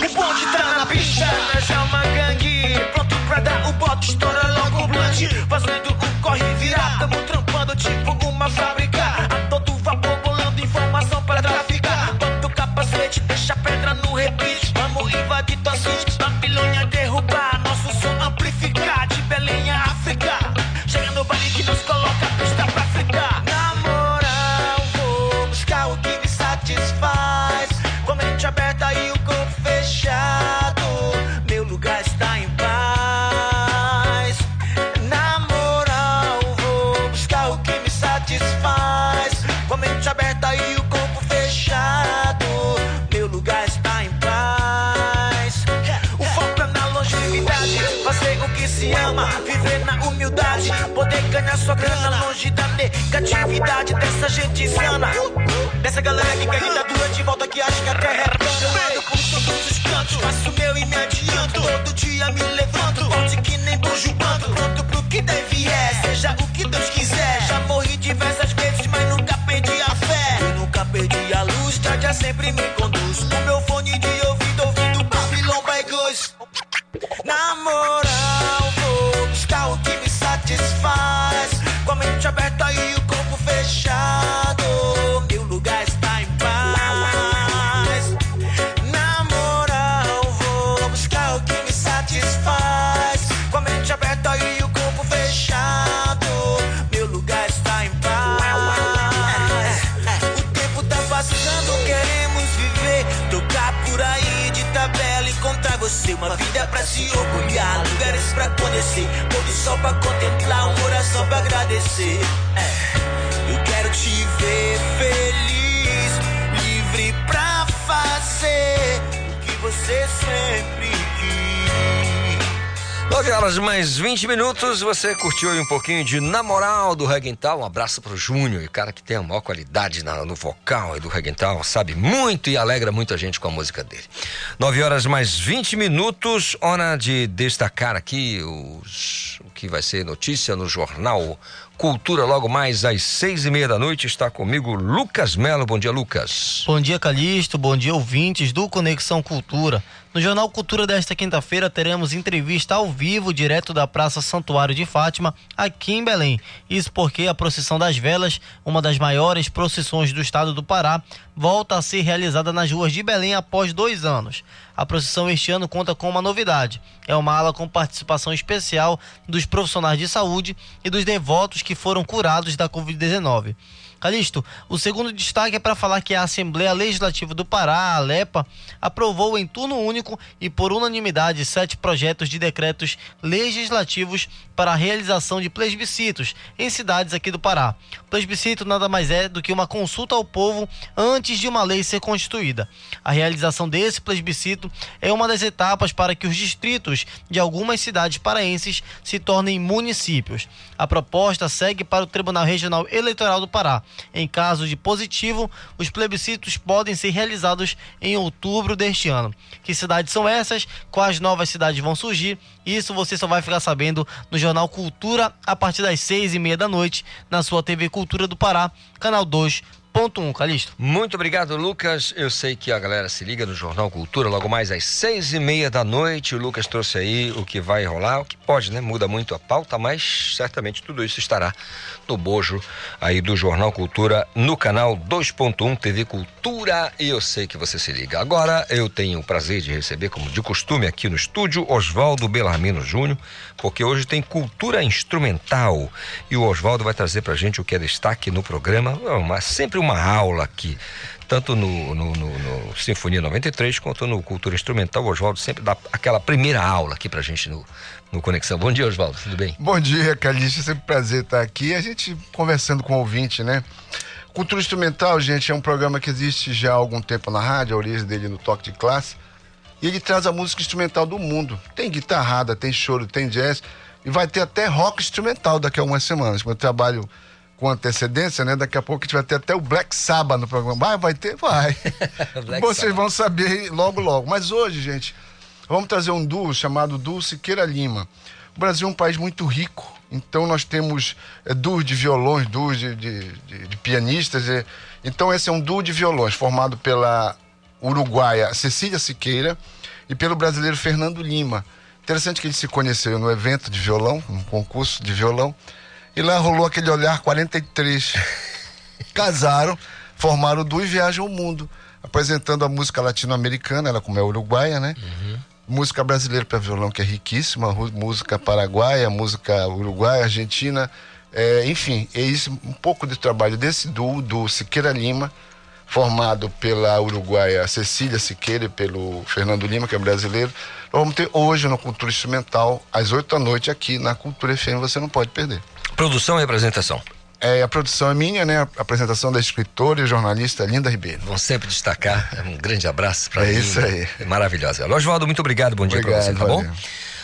O bonde tá na pista, chama a gangue. Pronto pra dar o bote, estoura logo o blunt. Fazendo sua grana longe da negatividade dessa gente insana. Dessa galera que quer ditadura de volta que acha que a terra é plana. Por todos os cantos. Faço o meu e me adianto. Todo dia me levanto. Forte que nem bujo banto. Pronto pro que deve pra conhecer. Pôr do sol pra contemplar, uma oração pra agradecer. É, 9 horas mais 20 minutos, você curtiu aí um pouquinho de Namoral do Reguental. Um abraço pro Júnior, o cara que tem a maior qualidade na- no vocal e do Reguental, sabe muito e alegra muita gente com a música dele. 9 horas mais 20 minutos, hora de destacar aqui os, o que vai ser notícia no jornal Cultura logo mais às seis e meia da noite. Está comigo Lucas Melo. Bom dia, Lucas. Bom dia, Calixto. Bom dia, ouvintes do Conexão Cultura. No Jornal Cultura desta quinta-feira teremos entrevista ao vivo, direto da Praça Santuário de Fátima, aqui em Belém. Isso porque a procissão das velas, uma das maiores procissões do estado do Pará, volta a ser realizada nas ruas de Belém após dois anos. A procissão este ano conta com uma novidade. É uma ala com participação especial dos profissionais de saúde e dos devotos que foram curados da Covid-19. Calixto, o segundo destaque é para falar que a Assembleia Legislativa do Pará, a ALEPA, aprovou em turno único e por unanimidade sete projetos de decretos legislativos para a realização de plebiscitos em cidades aqui do Pará. Plebiscito nada mais é do que uma consulta ao povo antes de uma lei ser constituída. A realização desse plebiscito é uma das etapas para que os distritos de algumas cidades paraenses se tornem municípios. A proposta segue para o Tribunal Regional Eleitoral do Pará. Em caso de positivo, os plebiscitos podem ser realizados em outubro deste ano. Que cidades são essas? Quais novas cidades vão surgir? Isso você só vai ficar sabendo no Jornal Cultura a partir das seis e meia da noite na sua TV Cultura do Pará, canal 2.1. Calixto. Muito obrigado, Lucas. Eu sei que a galera se liga no Jornal Cultura logo mais às seis e meia da noite. O Lucas trouxe aí o que vai rolar, o que pode, né? Muda muito a pauta, mas certamente tudo isso estará no bojo aí do Jornal Cultura no canal 2.1 TV Cultura. E eu sei que você se liga. Agora eu tenho o prazer de receber, como de costume, aqui no estúdio, Oswaldo Belarmino Júnior, porque hoje tem cultura instrumental. E o Oswaldo vai trazer pra gente o que é destaque no programa. É uma- sempre uma aula aqui. Tanto no, no, no- no Sinfonia 93 quanto no Cultura Instrumental, o Oswaldo sempre dá aquela primeira aula aqui pra gente no, no Conexão. Bom dia, Oswaldo, tudo bem? Bom dia, Calixto. Sempre um prazer estar aqui. A gente conversando com o ouvinte, né? Cultura Instrumental, gente, é um programa que existe já há algum tempo na rádio, a origem dele no Toque de Classe. E ele traz a música instrumental do mundo. Tem guitarrada, tem choro, tem jazz. E vai ter até rock instrumental daqui a umas semanas. Como eu trabalho com antecedência, né? Daqui a pouco a gente vai ter até o Black Sabbath no programa. Vai, vai ter? Vai. Vocês vão saber logo, logo. Mas hoje, gente, vamos trazer um duo chamado Duo Siqueira Lima. O Brasil é um país muito rico, então nós temos é, duos de violões, duos de, de, de- de pianistas. é. Então esse é um duo de violões formado pela uruguaia Cecília Siqueira e pelo brasileiro Fernando Lima. Interessante que eles se conheceram no evento de violão, num concurso de violão, e lá rolou aquele olhar 43. Casaram, formaram o duo e viajam o mundo, apresentando a música latino-americana, ela como é uruguaia, né? Música brasileira para violão que é riquíssima, música paraguaia, música uruguaia, argentina, é, enfim, é isso um pouco de trabalho desse duo, do Siqueira Lima, formado pela uruguaia Cecília Siqueira e pelo Fernando Lima, que é brasileiro. Nós vamos ter hoje no Cultura Instrumental, às 8 da noite, aqui na Cultura FM, você não pode perder. Produção e apresentação. É, a produção é minha, né? A apresentação da escritora e jornalista Linda Ribeiro. Vão sempre destacar. Um grande abraço para É isso aí. Maravilhosa. Oswaldo, muito obrigado. Bom dia para Obrigado, você, tá bom? valeu.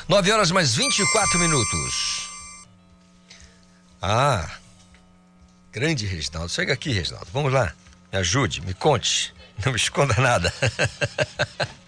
9 horas mais 24 minutos. Ah, grande Reginaldo. Chega aqui, Reginaldo. Vamos lá. Me ajude, me conte. Não me esconda nada.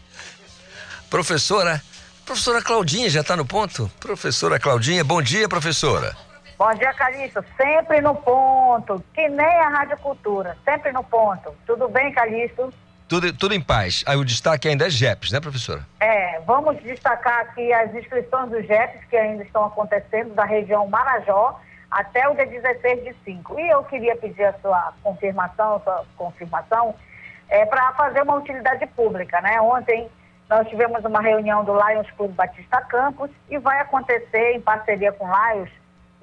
professora, professora Claudinha já está no ponto? Professora Claudinha, bom dia, professora. Bom dia, Calixto. Sempre no ponto, que nem a Rádio Cultura, sempre no ponto. Tudo bem, Calixto? Tudo, tudo em paz. Aí o destaque ainda é GEPS, né, professora? É, vamos destacar aqui as inscrições dos JEPs que ainda estão acontecendo da região Marajó até o dia 16 de 5. E eu queria pedir a sua confirmação, sua confirmação, é, para fazer uma utilidade pública, né? Ontem nós tivemos uma reunião do Lions Clube Batista Campos e vai acontecer em parceria com o Lions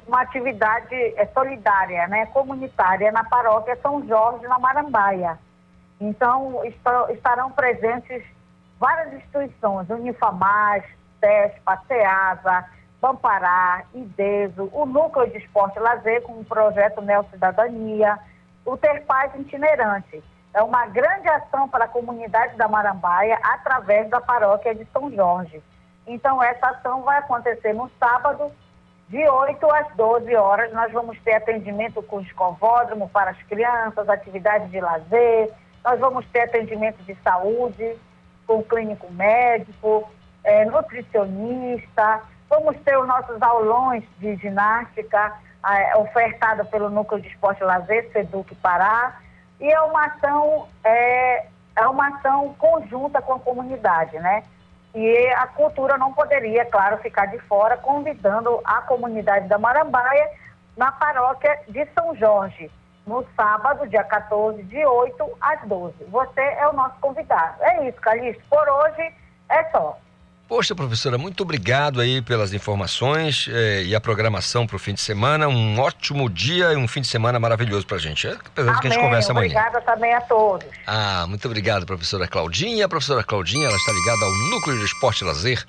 uma atividade é, solidária, né, comunitária na paróquia São Jorge, na Marambaia. Então, estarão presentes várias instituições, Unifamaz, TESPA, SEASA, Pampará, IDESO, o Núcleo de Esporte e Lazer com o projeto Neo Cidadania, o Ter Paz Itinerante. É uma grande ação para a comunidade da Marambaia através da paróquia de São Jorge. Então, essa ação vai acontecer no sábado, de 8 às 12 horas. Nós vamos ter atendimento com escovódromo para as crianças, atividades de lazer, nós vamos ter atendimento de saúde com clínico médico, eh, nutricionista, vamos ter os nossos aulões de ginástica eh, ofertada pelo Núcleo de Esporte e Lazer, Seduc Pará, e é uma ação, é, é uma ação conjunta com a comunidade, né? E a cultura não poderia, claro, ficar de fora, convidando a comunidade da Marambaia na paróquia de São Jorge, no sábado, dia 14, de 8 às 12. Você é o nosso convidado. É isso, Calixto. Por hoje é só. Poxa, professora, muito obrigado aí pelas informações eh, e a programação para o fim de semana. Um ótimo dia e um fim de semana maravilhoso para a gente. É, Apesar de que a gente Amém. conversa amanhã. Obrigada também a todos. Ah, muito obrigado, professora Claudinha. A professora Claudinha, ela está ligada ao Núcleo de Esporte e Lazer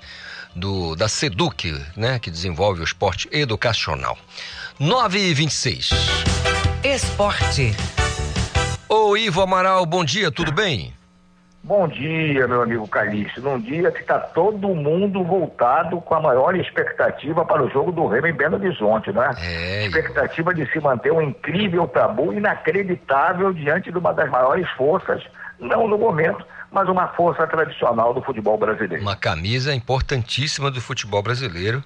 do, da SEDUC, né, que desenvolve o esporte educacional. 9 e 26. Esporte. Ô Ivo Amaral, bom dia, tudo bem? Bom dia, meu amigo Calixto. Num dia que está todo mundo voltado com a maior expectativa para o jogo do Remo em Belo Horizonte, né? É. Expectativa de se manter um incrível tabu inacreditável diante de uma das maiores forças, não no momento, mas uma força tradicional do futebol brasileiro. Uma camisa importantíssima do futebol brasileiro.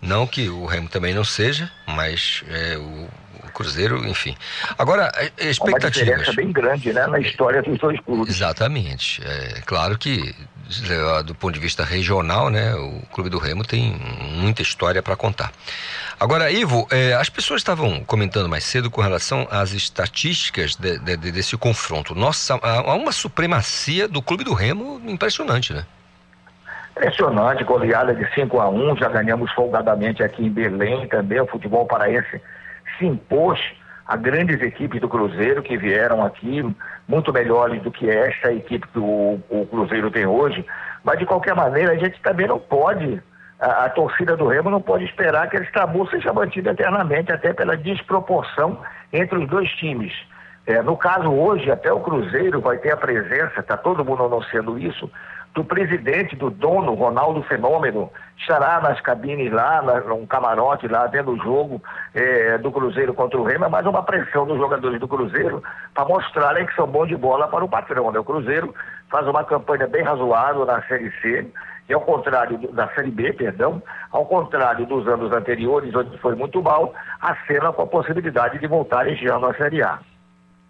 Não que o Remo também não seja, mas é, o, o Cruzeiro, enfim. Agora, é, Uma expectativas. diferença bem grande, né, na história dos dois clubes. Exatamente. É claro que do ponto de vista regional, né, o Clube do Remo tem muita história para contar. Agora, Ivo, as pessoas estavam comentando mais cedo com relação às estatísticas de- de- de- desse confronto. Nossa, há uma supremacia do Clube do Remo impressionante, né? Impressionante, goleada de 5 a 1 já ganhamos folgadamente aqui em Belém também. O futebol paraense se impôs a grandes equipes do Cruzeiro que vieram aqui, muito melhores do que esta equipe que o, o Cruzeiro tem hoje. Mas de qualquer maneira, a gente também não pode, a, a torcida do Remo não pode esperar que esse tabu seja mantido eternamente, até pela desproporção entre os dois times. É, no caso hoje, até o Cruzeiro vai ter a presença, está todo mundo anunciando isso, do presidente, do dono, Ronaldo Fenômeno, estará nas cabines lá, num camarote lá, vendo o jogo é, do Cruzeiro contra o Remo, é mais uma pressão dos jogadores do Cruzeiro para mostrarem que são bons de bola para o patrão. Né? O Cruzeiro faz uma campanha bem razoável na Série C, e ao contrário da Série B, perdão, ao contrário dos anos anteriores, onde foi muito mal, acena com a possibilidade de voltar este ano à Série A.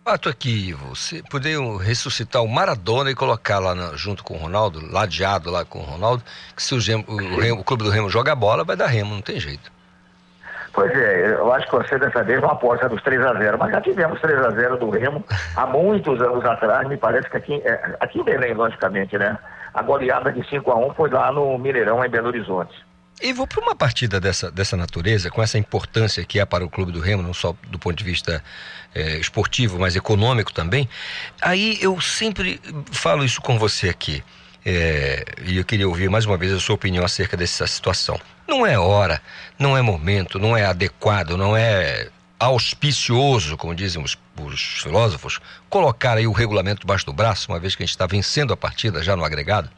Fato aqui, Ivo, se poderiam ressuscitar o Maradona e colocar lá na- junto com o Ronaldo, ladeado lá com o Ronaldo, que se o, Gem- o Remo- o Clube do Remo joga bola, vai dar Remo, não tem jeito. Pois é, eu acho que você dessa vez não aposta nos 3 a 0 mas já tivemos 3 a 0 do Remo há muitos anos atrás, me parece que aqui, é, aqui em Belém, logicamente, né? A goleada de 5 a 1 foi lá no Mineirão, em Belo Horizonte. E vou para uma partida dessa, dessa natureza, com essa importância que é para o Clube do Remo, não só do ponto de vista eh, esportivo, mas econômico também. Aí eu sempre falo isso com você aqui, eh, e eu queria ouvir mais uma vez a sua opinião acerca dessa situação. Não é hora, não é momento, não é adequado, não é auspicioso, como dizem os, os filósofos, colocar aí o regulamento debaixo do braço, uma vez que a gente está vencendo a partida já no agregado?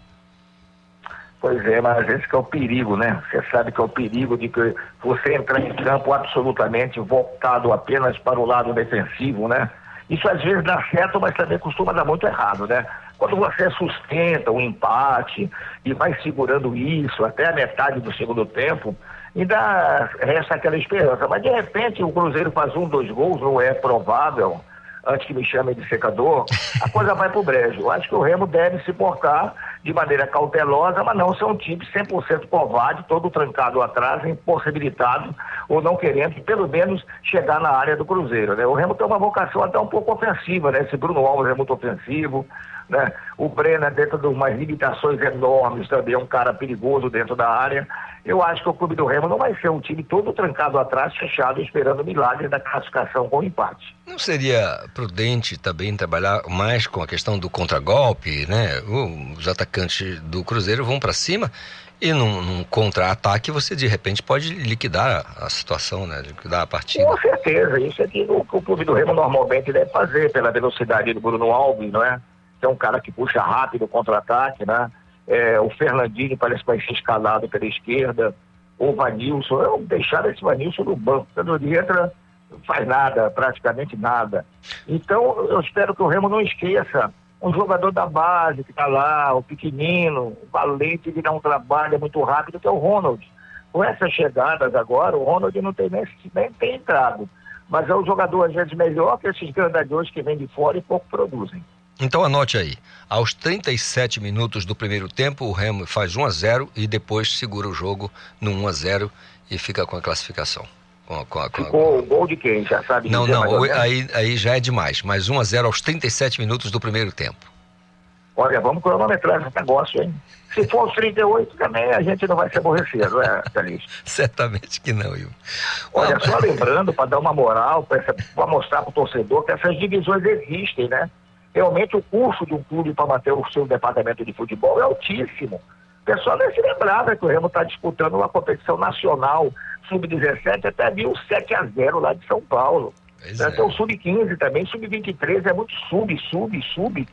Pois é, mas esse que é o perigo, né? Você sabe que é o perigo de que você entrar em campo absolutamente voltado apenas para o lado defensivo, né? Isso às vezes dá certo, mas também costuma dar muito errado, né? Quando você sustenta o empate e vai segurando isso até a metade do segundo tempo, ainda resta aquela esperança. Mas de repente o Cruzeiro faz um, dois gols, não é provável, antes que me chamem de secador, a coisa vai pro brejo. Eu acho que o Remo deve se portar de maneira cautelosa, mas não ser um time 100% covarde, todo trancado atrás, impossibilitado ou não querendo, pelo menos, chegar na área do Cruzeiro. Né? O Remo tem uma vocação até um pouco ofensiva, né? Esse Bruno Alves é muito ofensivo, né? O Brenner, dentro de umas limitações enormes, também é um cara perigoso dentro da área. Eu acho que o Clube do Remo não vai ser um time todo trancado atrás, fechado, esperando milagres da classificação com empate. Não seria prudente também trabalhar mais com a questão do contragolpe, né? Os atacantes do Cruzeiro vão para cima e num, num contra-ataque você de repente pode liquidar a, a situação, né? Liquidar a partida. Com certeza, isso é que o, que o Clube do Remo normalmente deve fazer, pela velocidade do Bruno Alves, não é? É um cara que puxa rápido o contra-ataque, né? É, o Fernandinho parece que vai ser escalado pela esquerda. O Vanilson, eu deixar esse Vanilson no banco. Quando ele entra, faz nada, praticamente nada. Então, eu espero que o Remo não esqueça um jogador da base que está lá, o pequenino, o valente, que dá um trabalho muito rápido, que é o Ronald. Com essas chegadas agora, o Ronald não tem nem, nem tem entrado. Mas é um jogador, às vezes, melhor que esses grandalhões que vêm de fora e pouco produzem. Então anote aí. Aos 37 minutos do primeiro tempo, o Remo faz 1 a 0 e depois segura o jogo no 1 a 0 e fica com a classificação. Com a- com a- com a- Ficou o gol de quem? Já sabe Não, não, aí, aí já é demais. Mas 1 a 0 aos 37 minutos do primeiro tempo. Olha, vamos cronometrar esse negócio, hein? Se for os 38 também, a gente não vai se aborrecer, não é, Calixto? Certamente que não, Ivo. Olha, só lembrando, para dar uma moral, para mostrar para o torcedor que essas divisões existem, né? Realmente o custo de um clube para manter o seu departamento de futebol é altíssimo. O pessoal nem se lembrava que o Remo está disputando uma competição nacional sub-17 até viu 7 a 0 lá de São Paulo. Né? Tem o sub-15 também, sub-23 é muito sub, sub, sub.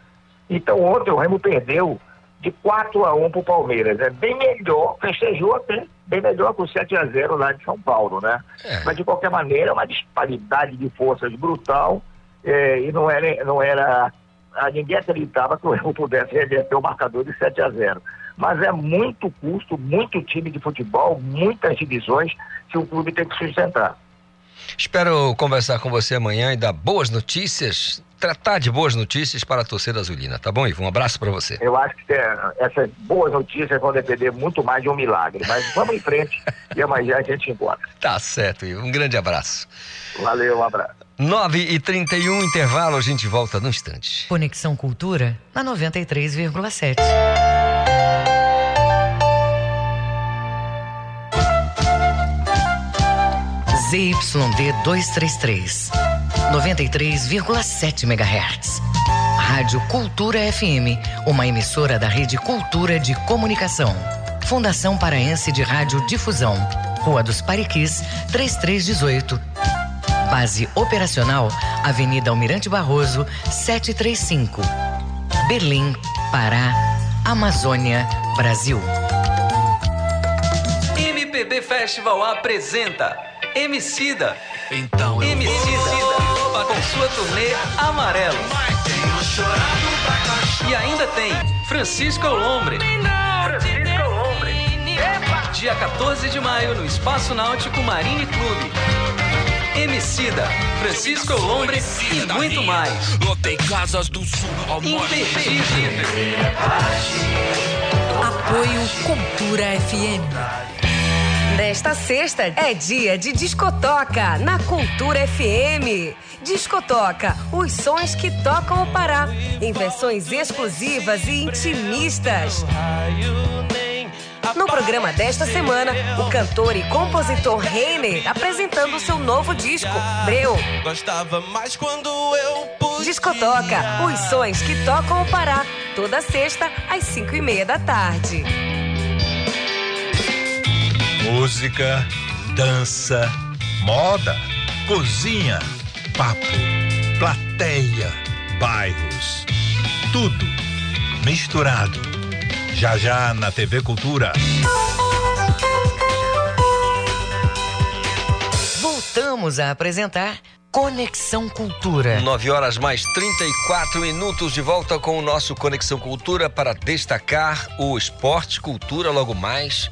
Então ontem o Remo perdeu de 4 a 1 para o Palmeiras. É bem melhor, festejou até, bem melhor que o 7 a 0 lá de São Paulo, né? Mas de qualquer maneira, é uma disparidade de forças brutal eh, e não era, não era ah, ninguém acreditava que o Remo pudesse reverter o marcador de 7 a 0. Mas é muito custo, muito time de futebol, muitas divisões que o clube tem que sustentar. Espero conversar com você amanhã e dar boas notícias, tratar de boas notícias para a torcida azulina, tá bom, Ivo? Um abraço para você. Eu acho que é, essas boas notícias vão depender muito mais de um milagre. Mas vamos em frente e amanhã a gente encontra. Tá certo, Ivo. Um grande abraço. Valeu, um abraço. 9 e 31 intervalo, a gente volta no instante. Conexão Cultura na 93,7. ZYD 233, 93,7 MHz. Rádio Cultura FM, uma emissora da Rede Cultura de Comunicação. Fundação Paraense de Rádio Difusão, Rua dos Pariquis, 3318. Base operacional, Avenida Almirante Barroso, 735. Berlim, Pará, Amazônia, Brasil. MPB Festival apresenta Emicida. Então Emicida com sua turnê Amarelo. E ainda tem Francisco Lombre. Francisco Lombre. Dia 14 de maio no Espaço Náutico Marine Clube. Emicida, Francisco Lombre e muito mais. Lotei casas do sul. Imperdível. Apoio Cultura FM. Nesta sexta é dia de discotoca na Cultura FM. Discotoca, os sons que tocam o Pará, em versões exclusivas e intimistas. No programa desta semana, o cantor e compositor Reiner apresentando seu novo disco, Breu. Gostava mais quando eu pude. Discotoca, os sons que tocam o Pará, toda sexta às cinco e meia da tarde. Música, dança, moda, cozinha, papo, plateia, bairros. Tudo misturado. Já já na TV Cultura. Voltamos a apresentar Conexão Cultura. 9 horas mais 34 minutos de volta com o nosso Conexão Cultura para destacar o esporte cultura logo mais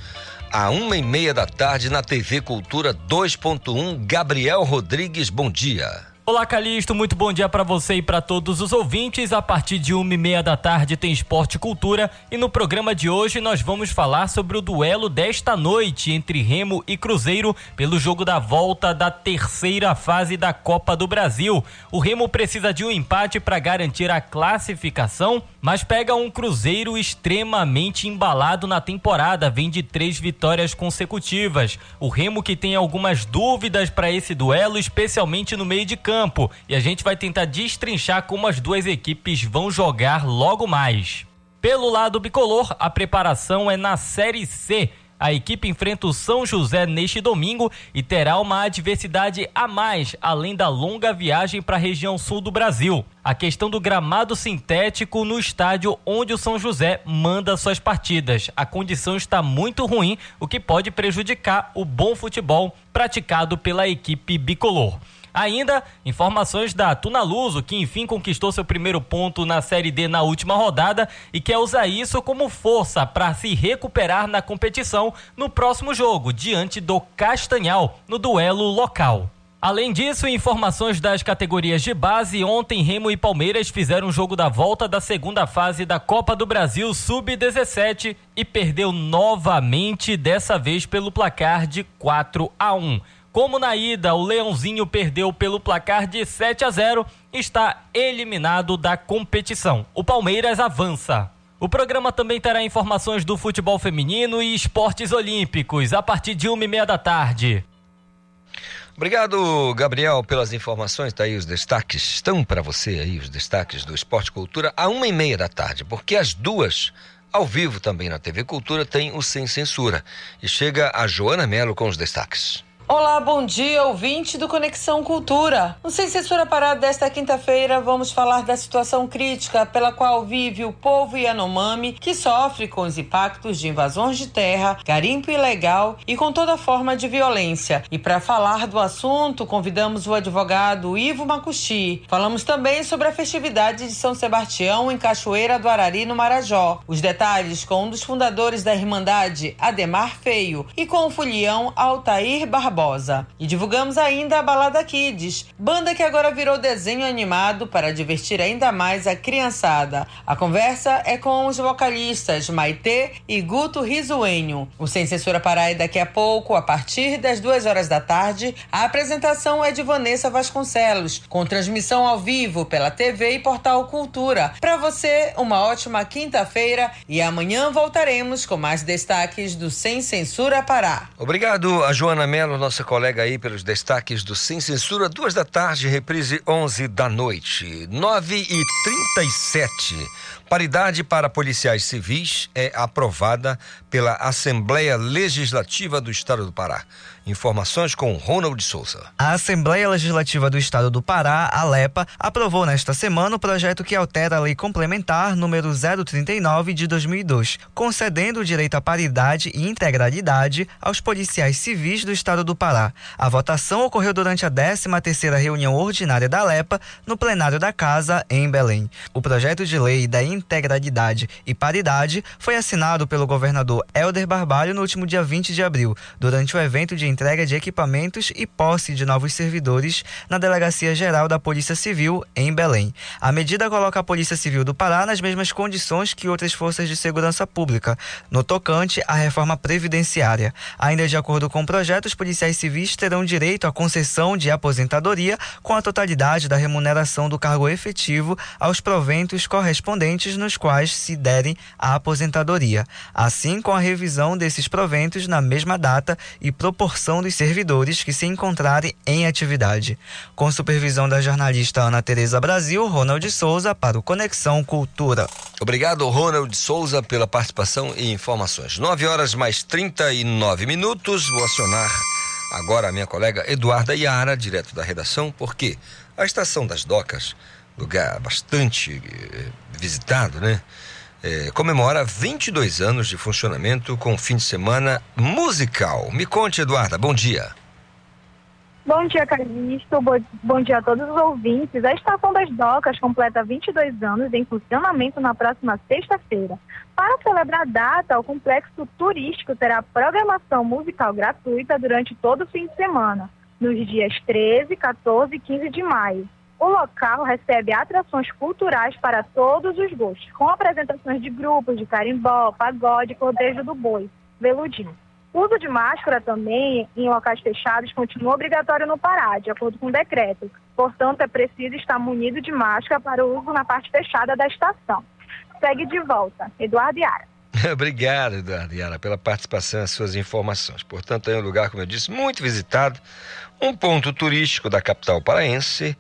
à uma e meia da tarde na TV Cultura 2.1. Gabriel Rodrigues, bom dia. Olá, Calixto, muito bom dia para você e para todos os ouvintes. A partir de uma e meia da tarde tem Esporte e Cultura e no programa de hoje nós vamos falar sobre o duelo desta noite entre Remo e Cruzeiro pelo jogo da volta da terceira fase da Copa do Brasil. O Remo precisa de um empate para garantir a classificação, mas pega um Cruzeiro extremamente embalado na temporada, vem de três vitórias consecutivas. O Remo que tem algumas dúvidas para esse duelo, especialmente no meio de campo e a gente vai tentar destrinchar como as duas equipes vão jogar logo mais. Pelo lado bicolor, a preparação é na Série C. A equipe enfrenta o São José neste domingo e terá uma adversidade a mais, além da longa viagem para a região sul do Brasil. A questão do gramado sintético no estádio onde o São José manda suas partidas. A condição está muito ruim, o que pode prejudicar o bom futebol praticado pela equipe bicolor. Ainda, informações da Tunaluso, que enfim conquistou seu primeiro ponto na Série D na última rodada e quer usar isso como força para se recuperar na competição no próximo jogo, diante do Castanhal, no duelo local. Além disso, informações das categorias de base, ontem Remo e Palmeiras fizeram o jogo da volta da segunda fase da Copa do Brasil Sub-17 e perdeu novamente, dessa vez pelo placar de 4 a 1. Como na ida o Leãozinho perdeu pelo placar de 7 a 0, está eliminado da competição. O Palmeiras avança. O programa também terá informações do futebol feminino e esportes olímpicos a partir de uma e meia da tarde. Obrigado, Gabriel, pelas informações. Daí os destaques estão para você aí, os destaques do Esporte Cultura, a uma e meia da tarde, porque às duas, ao vivo também na TV Cultura, tem o Sem Censura. E chega a Joana Melo com os destaques. Olá, bom dia, ouvinte do Conexão Cultura. No Sem Censura Parada desta quinta-feira, vamos falar da situação crítica pela qual vive o povo Yanomami, que sofre com os impactos de invasões de terra, garimpo ilegal e com toda forma de violência. E para falar do assunto, convidamos o advogado Ivo Macuxi. Falamos também sobre a festividade de São Sebastião em Cachoeira do Arari, no Marajó. Os detalhes com um dos fundadores da Irmandade, Ademar Feio, e com o folião Altair Barbosa. Barbosa. E divulgamos ainda a Balada Kids, banda que agora virou desenho animado para divertir ainda mais a criançada. A conversa é com os vocalistas Maitê e Guto Risuenho. O Sem Censura Pará é daqui a pouco, a partir das duas horas da tarde. A apresentação é de Vanessa Vasconcelos, com transmissão ao vivo pela TV e Portal Cultura. Para você, uma ótima quinta-feira e amanhã voltaremos com mais destaques do Sem Censura Pará. Obrigado a Joana Melo, nossa colega aí pelos destaques do Sem Censura, duas da tarde, reprise 11 da noite, 9 e 37. Paridade para policiais civis é aprovada pela Assembleia Legislativa do Estado do Pará. Informações com Ronald Souza. A Assembleia Legislativa do Estado do Pará, ALEPA, aprovou nesta semana o projeto que altera a Lei Complementar número 039 de 2002, concedendo o direito à paridade e integralidade aos policiais civis do Estado do Pará. A votação ocorreu durante a 13ª reunião ordinária da ALEPA no plenário da Casa em Belém. O projeto de lei da integralidade e paridade foi assinado pelo governador Helder Barbalho no último dia 20 de abril, durante o evento de entrega de equipamentos e posse de novos servidores na Delegacia Geral da Polícia Civil em Belém. A medida coloca a Polícia Civil do Pará nas mesmas condições que outras forças de segurança pública, no tocante à reforma previdenciária. Ainda de acordo com o projeto, os policiais civis terão direito à concessão de aposentadoria com a totalidade da remuneração do cargo efetivo aos proventos correspondentes nos quais se derem a aposentadoria, assim com a revisão desses proventos na mesma data e proporção dos servidores que se encontrarem em atividade. Com supervisão da jornalista Ana Tereza Brasil, Ronald Souza para o Conexão Cultura. Obrigado, Ronald Souza, pela participação e informações. 9 horas mais 39 minutos. Vou acionar agora a minha colega Eduarda Iara, direto da redação, porque a Estação das Docas, lugar bastante eh, visitado, né? É, comemora 22 anos de funcionamento com fim de semana musical. Me conte, Eduarda, bom dia. Bom dia, Calixto. Bo- Bom dia a todos os ouvintes. A Estação das Docas completa 22 anos em funcionamento na próxima sexta-feira. Para celebrar a data, o complexo turístico terá programação musical gratuita durante todo o fim de semana, nos dias 13, 14 e 15 de maio. O local recebe atrações culturais para todos os gostos, com apresentações de grupos de carimbó, pagode cordejo do boi, veludinho. O uso de máscara também em locais fechados continua obrigatório no Pará, de acordo com o decreto. Portanto, é preciso estar munido de máscara para o uso na parte fechada da estação. Segue de volta. Eduardo Iara. Obrigado, Eduardo Iara, pela participação e as suas informações. Portanto, é um lugar, como eu disse, muito visitado, um ponto turístico da capital paraense,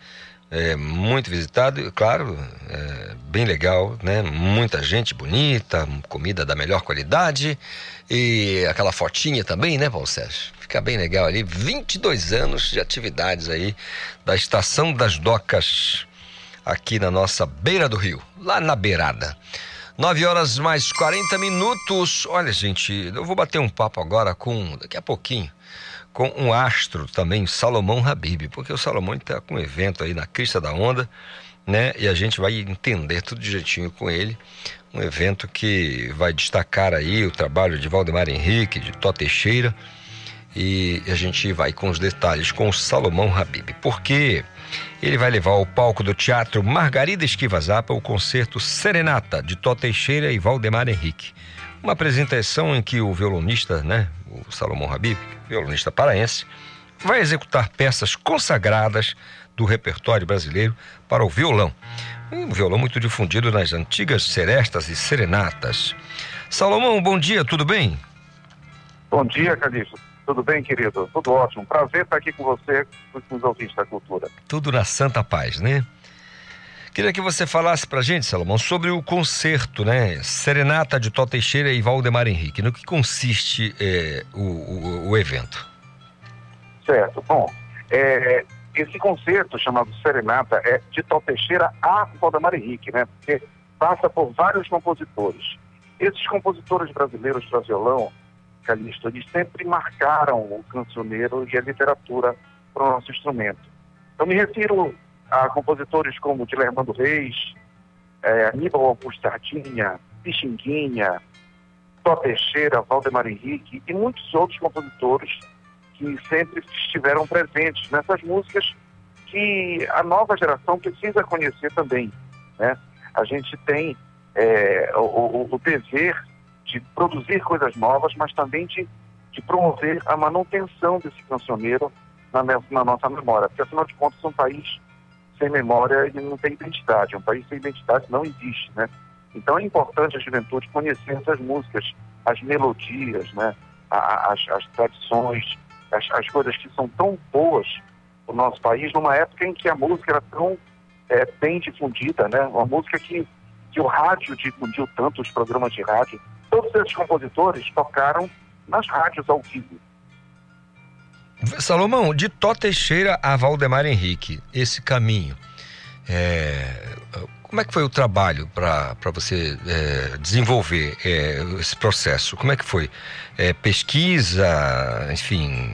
é, muito visitado, claro, é, bem legal, né? Muita gente bonita, comida da melhor qualidade e aquela fotinha também, né, Paulo Sérgio? Fica bem legal ali. 22 anos de atividades aí da Estação das Docas aqui na nossa beira do rio, lá na beirada. 9 horas mais 40 minutos. Olha, gente, eu vou bater um papo agora com, daqui a pouquinho, com um astro também, Salomão Habib, porque o Salomão está com um evento aí na crista da onda, né? E a gente vai entender tudo direitinho com ele. Um evento que vai destacar aí o trabalho de Valdemar Henrique, de Tó Teixeira, e a gente vai com os detalhes com o Salomão Habib, porque ele vai levar ao palco do Teatro Margarida Esquiva Zapa o concerto Serenata de Tó Teixeira e Valdemar Henrique. Uma apresentação em que o violonista, né, o Salomão Habib, violonista paraense, vai executar peças consagradas do repertório brasileiro para o violão. Um violão muito difundido nas antigas serestas e serenatas. Salomão, bom dia, tudo bem? Bom dia, Calixto. Tudo bem, querido? Tudo ótimo. Prazer estar aqui com você, com os ouvintes da cultura. Tudo na santa paz, né? Queria que você falasse pra gente, Salomão, sobre o concerto, né? Serenata de Tó Teixeira e Valdemar Henrique. No que consiste é, o, o, o, evento? Certo. Bom, é, esse concerto chamado Serenata é de Tó Teixeira a Valdemar Henrique, né? Porque passa por vários compositores. Esses compositores brasileiros para violão Calixto, eles sempre marcaram o cancioneiro e a literatura para o nosso instrumento. Eu me refiro a compositores como Dilermando Reis, é, Aníbal Augusto Sardinha, Pixinguinha, Tó Teixeira, Valdemar Henrique e muitos outros compositores que sempre estiveram presentes nessas músicas que a nova geração precisa conhecer também. Né? A gente tem é, o, o, o dever de produzir coisas novas, mas também de, de promover a manutenção desse cancioneiro na, na, nossa memória. Porque, afinal de contas, um país sem memória ele não tem identidade. Um país sem identidade não existe, né? Então é importante a juventude conhecer essas músicas, as melodias, né? as, as tradições, as, as coisas que são tão boas no nosso país, numa época em que a música era tão é, bem difundida, né? Uma música que, que o rádio difundiu tanto, os programas de rádio, Todos esses compositores tocaram nas rádios ao vivo. Salomão, de Tó Teixeira a Valdemar Henrique, esse caminho, é, como é que foi o trabalho para você é, desenvolver é, esse processo? Como é que foi? É, pesquisa, enfim,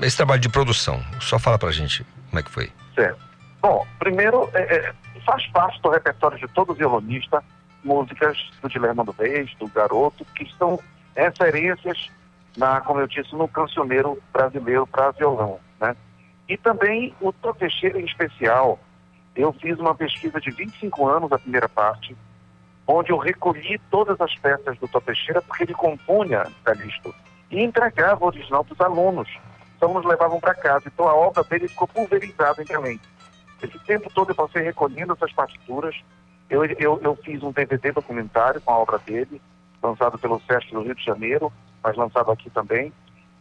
esse trabalho de produção. Só fala para gente como é que foi. Certo. Bom, primeiro, é, é, faz parte do repertório de todo violonista músicas do Dilermando Reis, do Garoto, que são referências, na, como eu disse, no cancioneiro brasileiro para violão. Né? E também o Tó Teixeira em especial. Eu fiz uma pesquisa de 25 anos, a primeira parte, onde eu recolhi todas as peças do Tó Teixeira, porque ele compunha, Calixto, e entregava o original para os alunos. Os alunos levavam para casa. Então a obra dele ficou pulverizada a mente. Esse tempo todo eu passei recolhendo essas partituras, eu, eu, eu fiz um DVD documentário com a obra dele, lançado pelo SESC do Rio de Janeiro, mas lançado aqui também.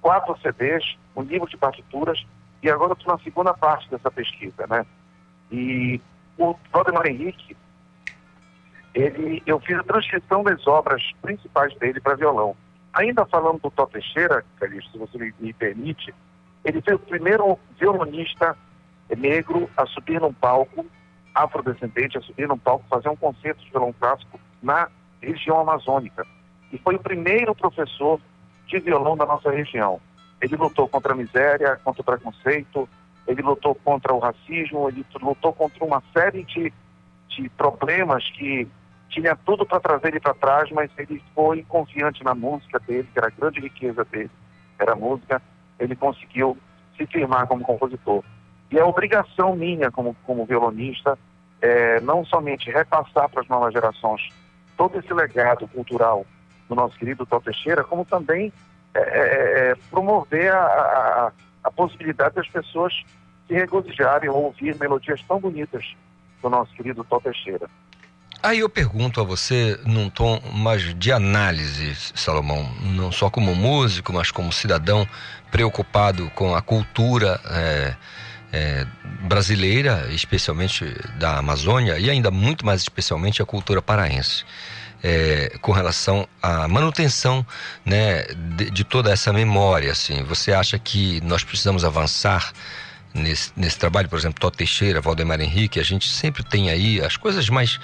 Quatro CDs, um livro de partituras, e agora estou na segunda parte dessa pesquisa, né? E o Valdemar Henrique, ele, eu fiz a transcrição das obras principais dele para violão. Ainda falando do Tó Teixeira, Calixto, se você me, me permite, ele foi o primeiro violonista negro a subir num palco afrodescendente a subir num palco fazer um concerto de violão clássico na região amazônica. E foi o primeiro professor de violão da nossa região. Ele lutou contra a miséria, contra o preconceito, ele lutou contra o racismo, ele lutou contra uma série de, de problemas que tinha tudo para trazer ele para trás, mas ele foi confiante na música dele, que era a grande riqueza dele, era a música, ele conseguiu se firmar como compositor. E é obrigação minha, como, como violonista, é, não somente repassar para as novas gerações todo esse legado cultural do nosso querido Tó Teixeira, como também é, é, é promover a, a, a, possibilidade das pessoas se regozijarem ou ouvir melodias tão bonitas do nosso querido Tó Teixeira. Aí eu pergunto a você, num tom mais de análise, Salomão, não só como músico, mas como cidadão preocupado com a cultura é, é, brasileira, especialmente da Amazônia, e ainda muito mais especialmente a cultura paraense. É, com relação à manutenção né, de, de, toda essa memória. Assim. Você acha que nós precisamos avançar nesse, nesse trabalho? Por exemplo, Tó Teixeira, Valdemar Henrique, a gente sempre tem aí as coisas mais.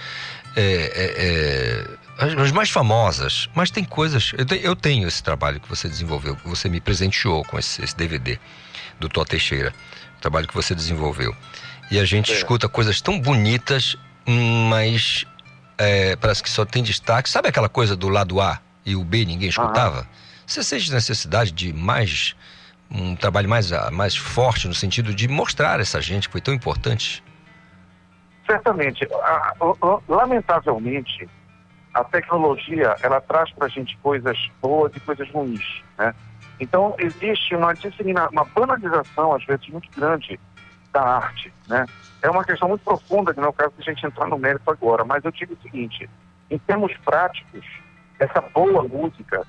É, é, é as mais famosas, mas tem coisas. Eu, te, eu, tenho esse trabalho que você desenvolveu, que você me presenteou com esse, esse DVD do Tó Teixeira trabalho que você desenvolveu. E a gente é. escuta coisas tão bonitas, mas é, parece que só tem destaque. Sabe aquela coisa do lado A e o B ninguém escutava? Uhum. Você sente necessidade de mais um trabalho mais, mais forte no sentido de mostrar essa gente que foi tão importante? Certamente. Lamentavelmente, a tecnologia ela traz para a gente coisas boas e coisas ruins, né? Então, existe uma uma banalização, às vezes, muito grande da arte, né? É uma questão muito profunda, que não é o caso de a gente entrar no mérito agora, mas eu digo o seguinte, em termos práticos, essa boa música,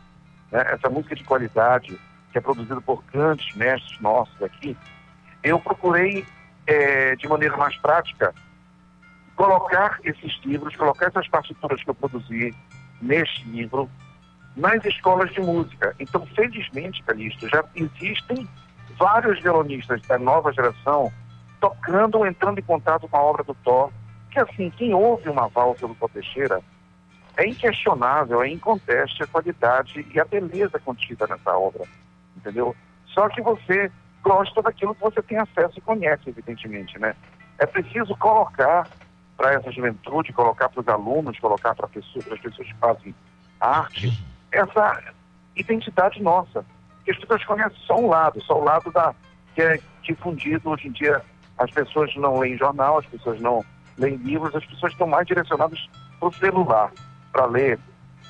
né, essa música de qualidade, que é produzida por grandes mestres nossos aqui, eu procurei, é, de maneira mais prática, colocar esses livros, colocar essas partituras que eu produzi neste livro, nas escolas de música. Então, felizmente, Calixto, já existem vários violonistas da nova geração tocando, entrando em contato com a obra do Thor, que assim, quem ouve uma valsa do Thor Teixeira é inquestionável, é inconteste a qualidade e a beleza contida nessa obra, entendeu? Só que você gosta daquilo que você tem acesso e conhece, evidentemente, né? É preciso colocar para essa juventude, colocar para os alunos, colocar para pessoas, as pessoas que fazem arte, essa identidade nossa. Que as pessoas conhecem só um lado, só o lado da, que é difundido hoje em dia. As pessoas não leem jornal, as pessoas não leem livros, as pessoas estão mais direcionadas para o celular, para ler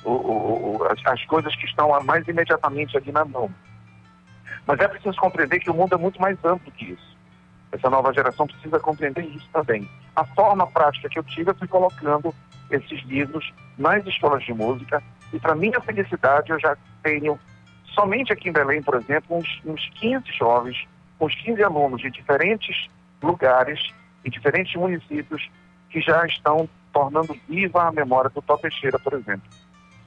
o, o, o, as, as coisas que estão mais imediatamente ali na mão. Mas é preciso compreender que o mundo é muito mais amplo que isso. Essa nova geração precisa compreender isso também. A forma prática que eu tive, fui colocando esses livros nas escolas de música, e para minha felicidade, eu já tenho, somente aqui em Belém, por exemplo, uns, uns 15 jovens, uns 15 alunos de diferentes lugares, em diferentes municípios, que já estão tornando viva a memória do Tó Teixeira, por exemplo.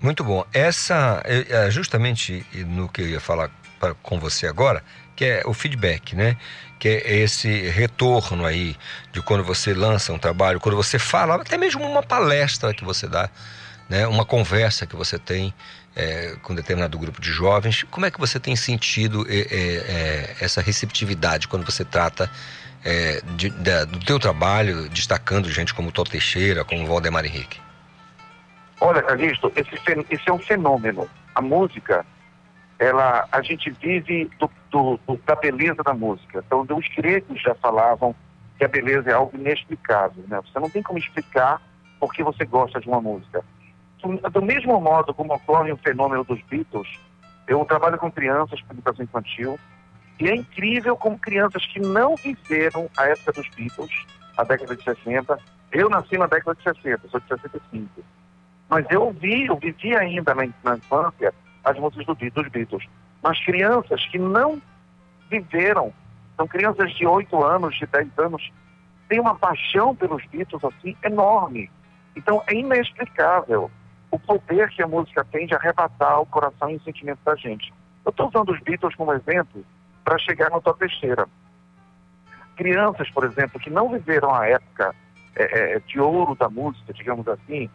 Muito bom. Essa é justamente no que eu ia falar pra, com você agora, que é o feedback, né? Que é esse retorno aí de quando você lança um trabalho, quando você fala, até mesmo uma palestra que você dá né, uma conversa que você tem é, com determinado grupo de jovens. Como é que você tem sentido é, é, essa receptividade quando você trata é, de, do teu trabalho, destacando gente como Tó Teixeira, como Valdemar Henrique? Olha, Calixto, esse, esse é um fenômeno. A música, ela, a gente vive do, do, do, da beleza da música. Então, os gregos já falavam que a beleza é algo inexplicável. Né? Você não tem como explicar por que você gosta de uma música do mesmo modo como ocorre o fenômeno dos Beatles, eu trabalho com crianças educação infantil, e é incrível como crianças que não viveram a época dos Beatles, a década de 60, eu nasci na década de 60, sou de 65, mas eu vi, eu vivi ainda na, na infância as músicas do, dos Beatles, mas crianças que não viveram, são crianças de 8 anos, de 10 anos, têm uma paixão pelos Beatles assim enorme. Então é inexplicável o poder que a música tem de arrebatar o coração e o sentimento da gente. Eu estou usando os Beatles como exemplo para chegar no Top Teixeira. Crianças, por exemplo, que não viveram a época é, é, de ouro da música, digamos assim,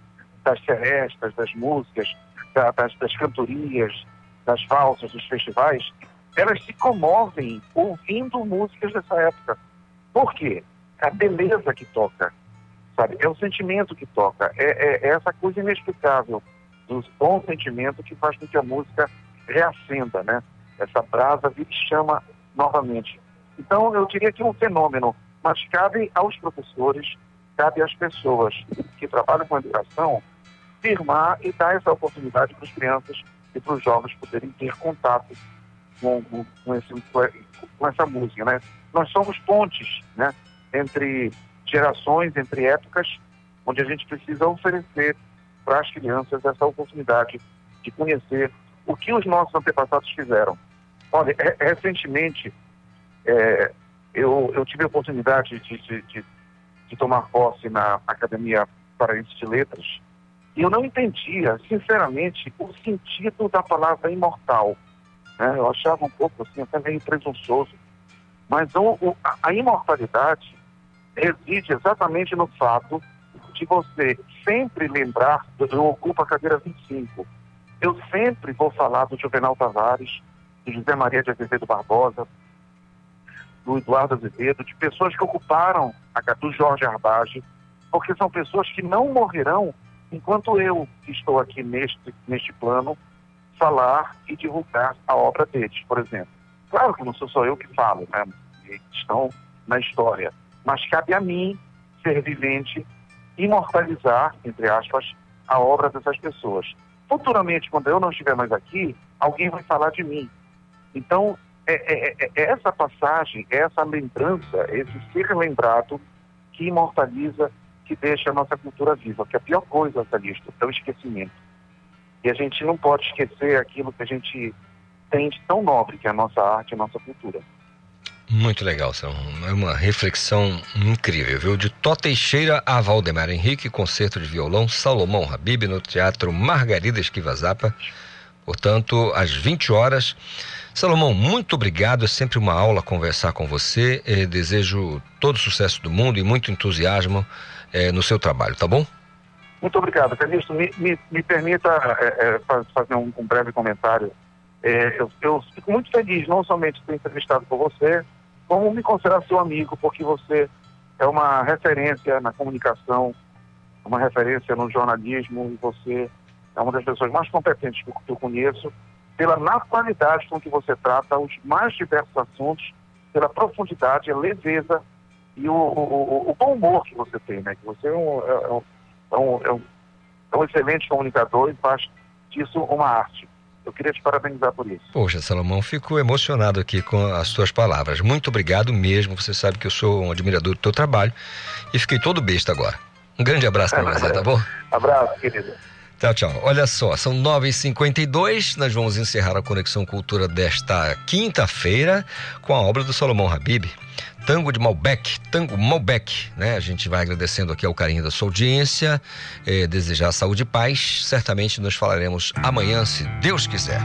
das serestas, das músicas, da, das, das cantorias, das valsas, dos festivais, elas se comovem ouvindo músicas dessa época. Por quê? A beleza que toca, sabe? É o sentimento que toca, é, é, é essa coisa inexplicável do bom sentimento que faz com que a música reacenda, né? Essa brasa e chama novamente. Então, eu diria que é um fenômeno, mas cabe aos professores, cabe às pessoas que trabalham com educação, firmar e dar essa oportunidade para as crianças e para os jovens poderem ter contato com, com, com, esse, com essa música, né? Nós somos pontes, né? Entre gerações, entre épocas, onde a gente precisa oferecer para as crianças essa oportunidade de conhecer o que os nossos antepassados fizeram. Olha, recentemente, é, Eu, eu tive a oportunidade de, de, de, de tomar posse na Academia Paraense de Letras e eu não entendia, sinceramente, o sentido da palavra imortal. né? Eu achava um pouco assim, até meio presunçoso. Mas o- o- a imortalidade reside exatamente no fato de você sempre lembrar, eu ocupo a cadeira 25, eu sempre vou falar do Juvenal Tavares, do José Maria de Azevedo Barbosa, do Eduardo Azevedo, de pessoas que ocuparam a do Jorge Arbage, porque são pessoas que não morrerão enquanto eu, estou aqui neste, neste plano, falar e divulgar a obra deles, por exemplo. Claro que não sou só eu que falo, né? Estão na história. Mas cabe a mim, ser vivente, imortalizar, entre aspas, a obra dessas pessoas. Futuramente, quando eu não estiver mais aqui, alguém vai falar de mim. Então, é, é- é- é essa passagem, é essa lembrança, esse ser lembrado que imortaliza, que deixa a nossa cultura viva. Que a pior coisa, Calixto, é o esquecimento. E a gente não pode esquecer aquilo que a gente tem de tão nobre, que é a nossa arte, a nossa cultura. Muito legal, são é uma reflexão incrível, viu? De Tó Teixeira a Valdemar Henrique, concerto de violão Salomão Habib no Teatro Margarida Esquiva Zapa, portanto, às 20 horas. Salomão, muito obrigado, é sempre uma aula conversar com você, eh, desejo todo o sucesso do mundo e muito entusiasmo eh, no seu trabalho, tá bom? Muito obrigado, Calixto. Me, me, me permita é, faz- fazer um, um breve comentário. Eu, eu fico muito feliz, não somente de ter entrevistado por você, como me considerar seu amigo, porque você é uma referência na comunicação, uma referência no jornalismo, e você é uma das pessoas mais competentes que eu conheço, pela naturalidade com que você trata os mais diversos assuntos, pela profundidade, a leveza e o, o, o- bom humor que você tem, né? Que você é um, é- é um- é um, é um, é um excelente comunicador e faz disso uma arte. Eu queria te parabenizar por isso. Poxa, Salomão, fico emocionado aqui com as suas palavras. Muito obrigado mesmo. Você sabe que eu sou um admirador do teu trabalho e fiquei todo besta agora. Um grande abraço para você, tá bom? Abraço, querido. Tchau, tchau. Olha só, são 9h52. Nós vamos encerrar a Conexão Cultura desta quinta-feira com a obra do Salomão Habib. Tango de Malbec, Tango Malbec, né? A gente vai agradecendo aqui ao carinho da sua audiência, eh, desejar saúde e paz. Certamente nos falaremos amanhã, se Deus quiser.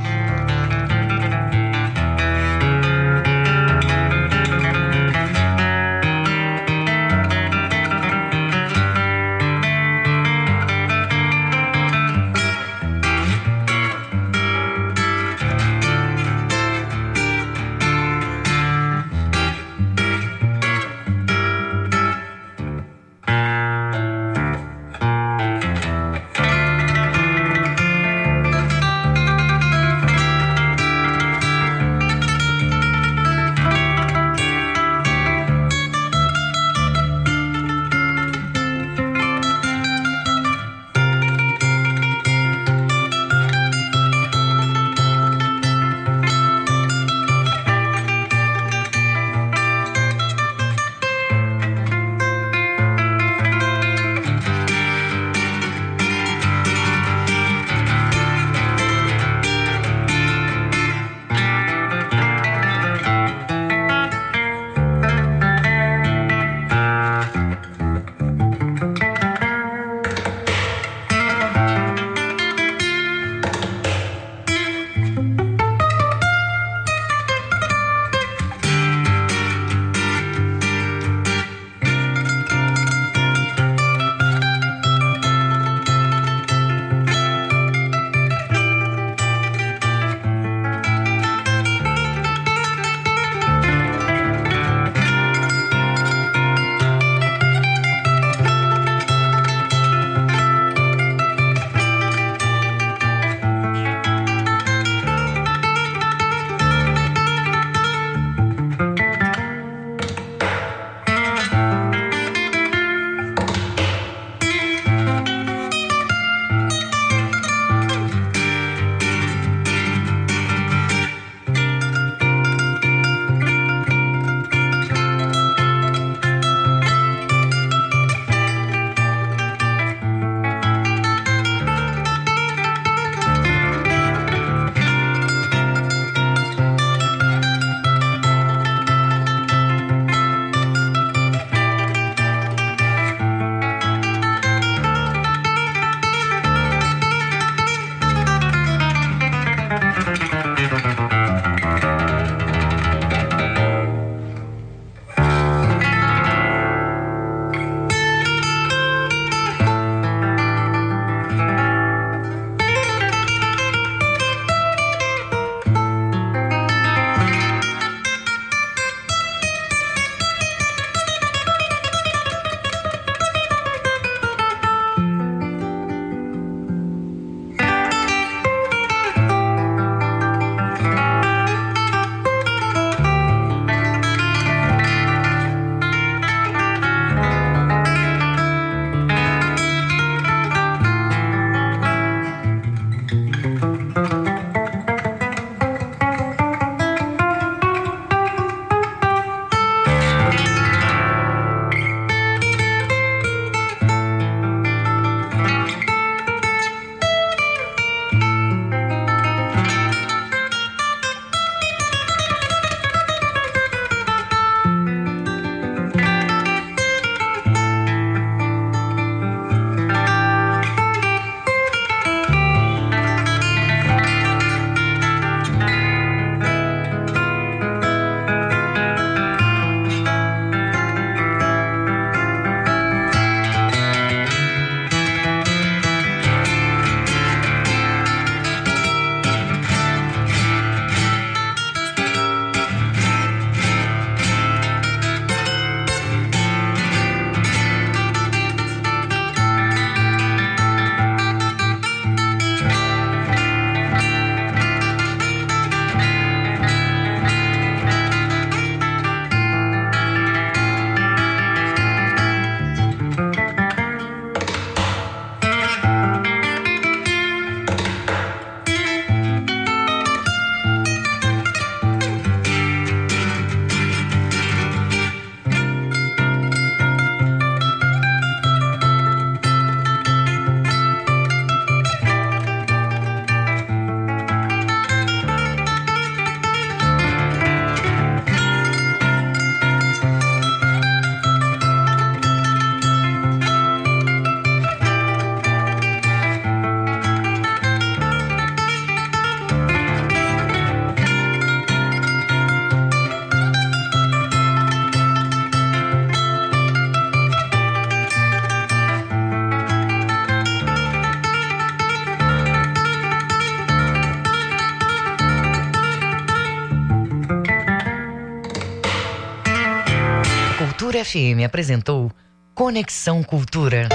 FM apresentou Conexão Cultura.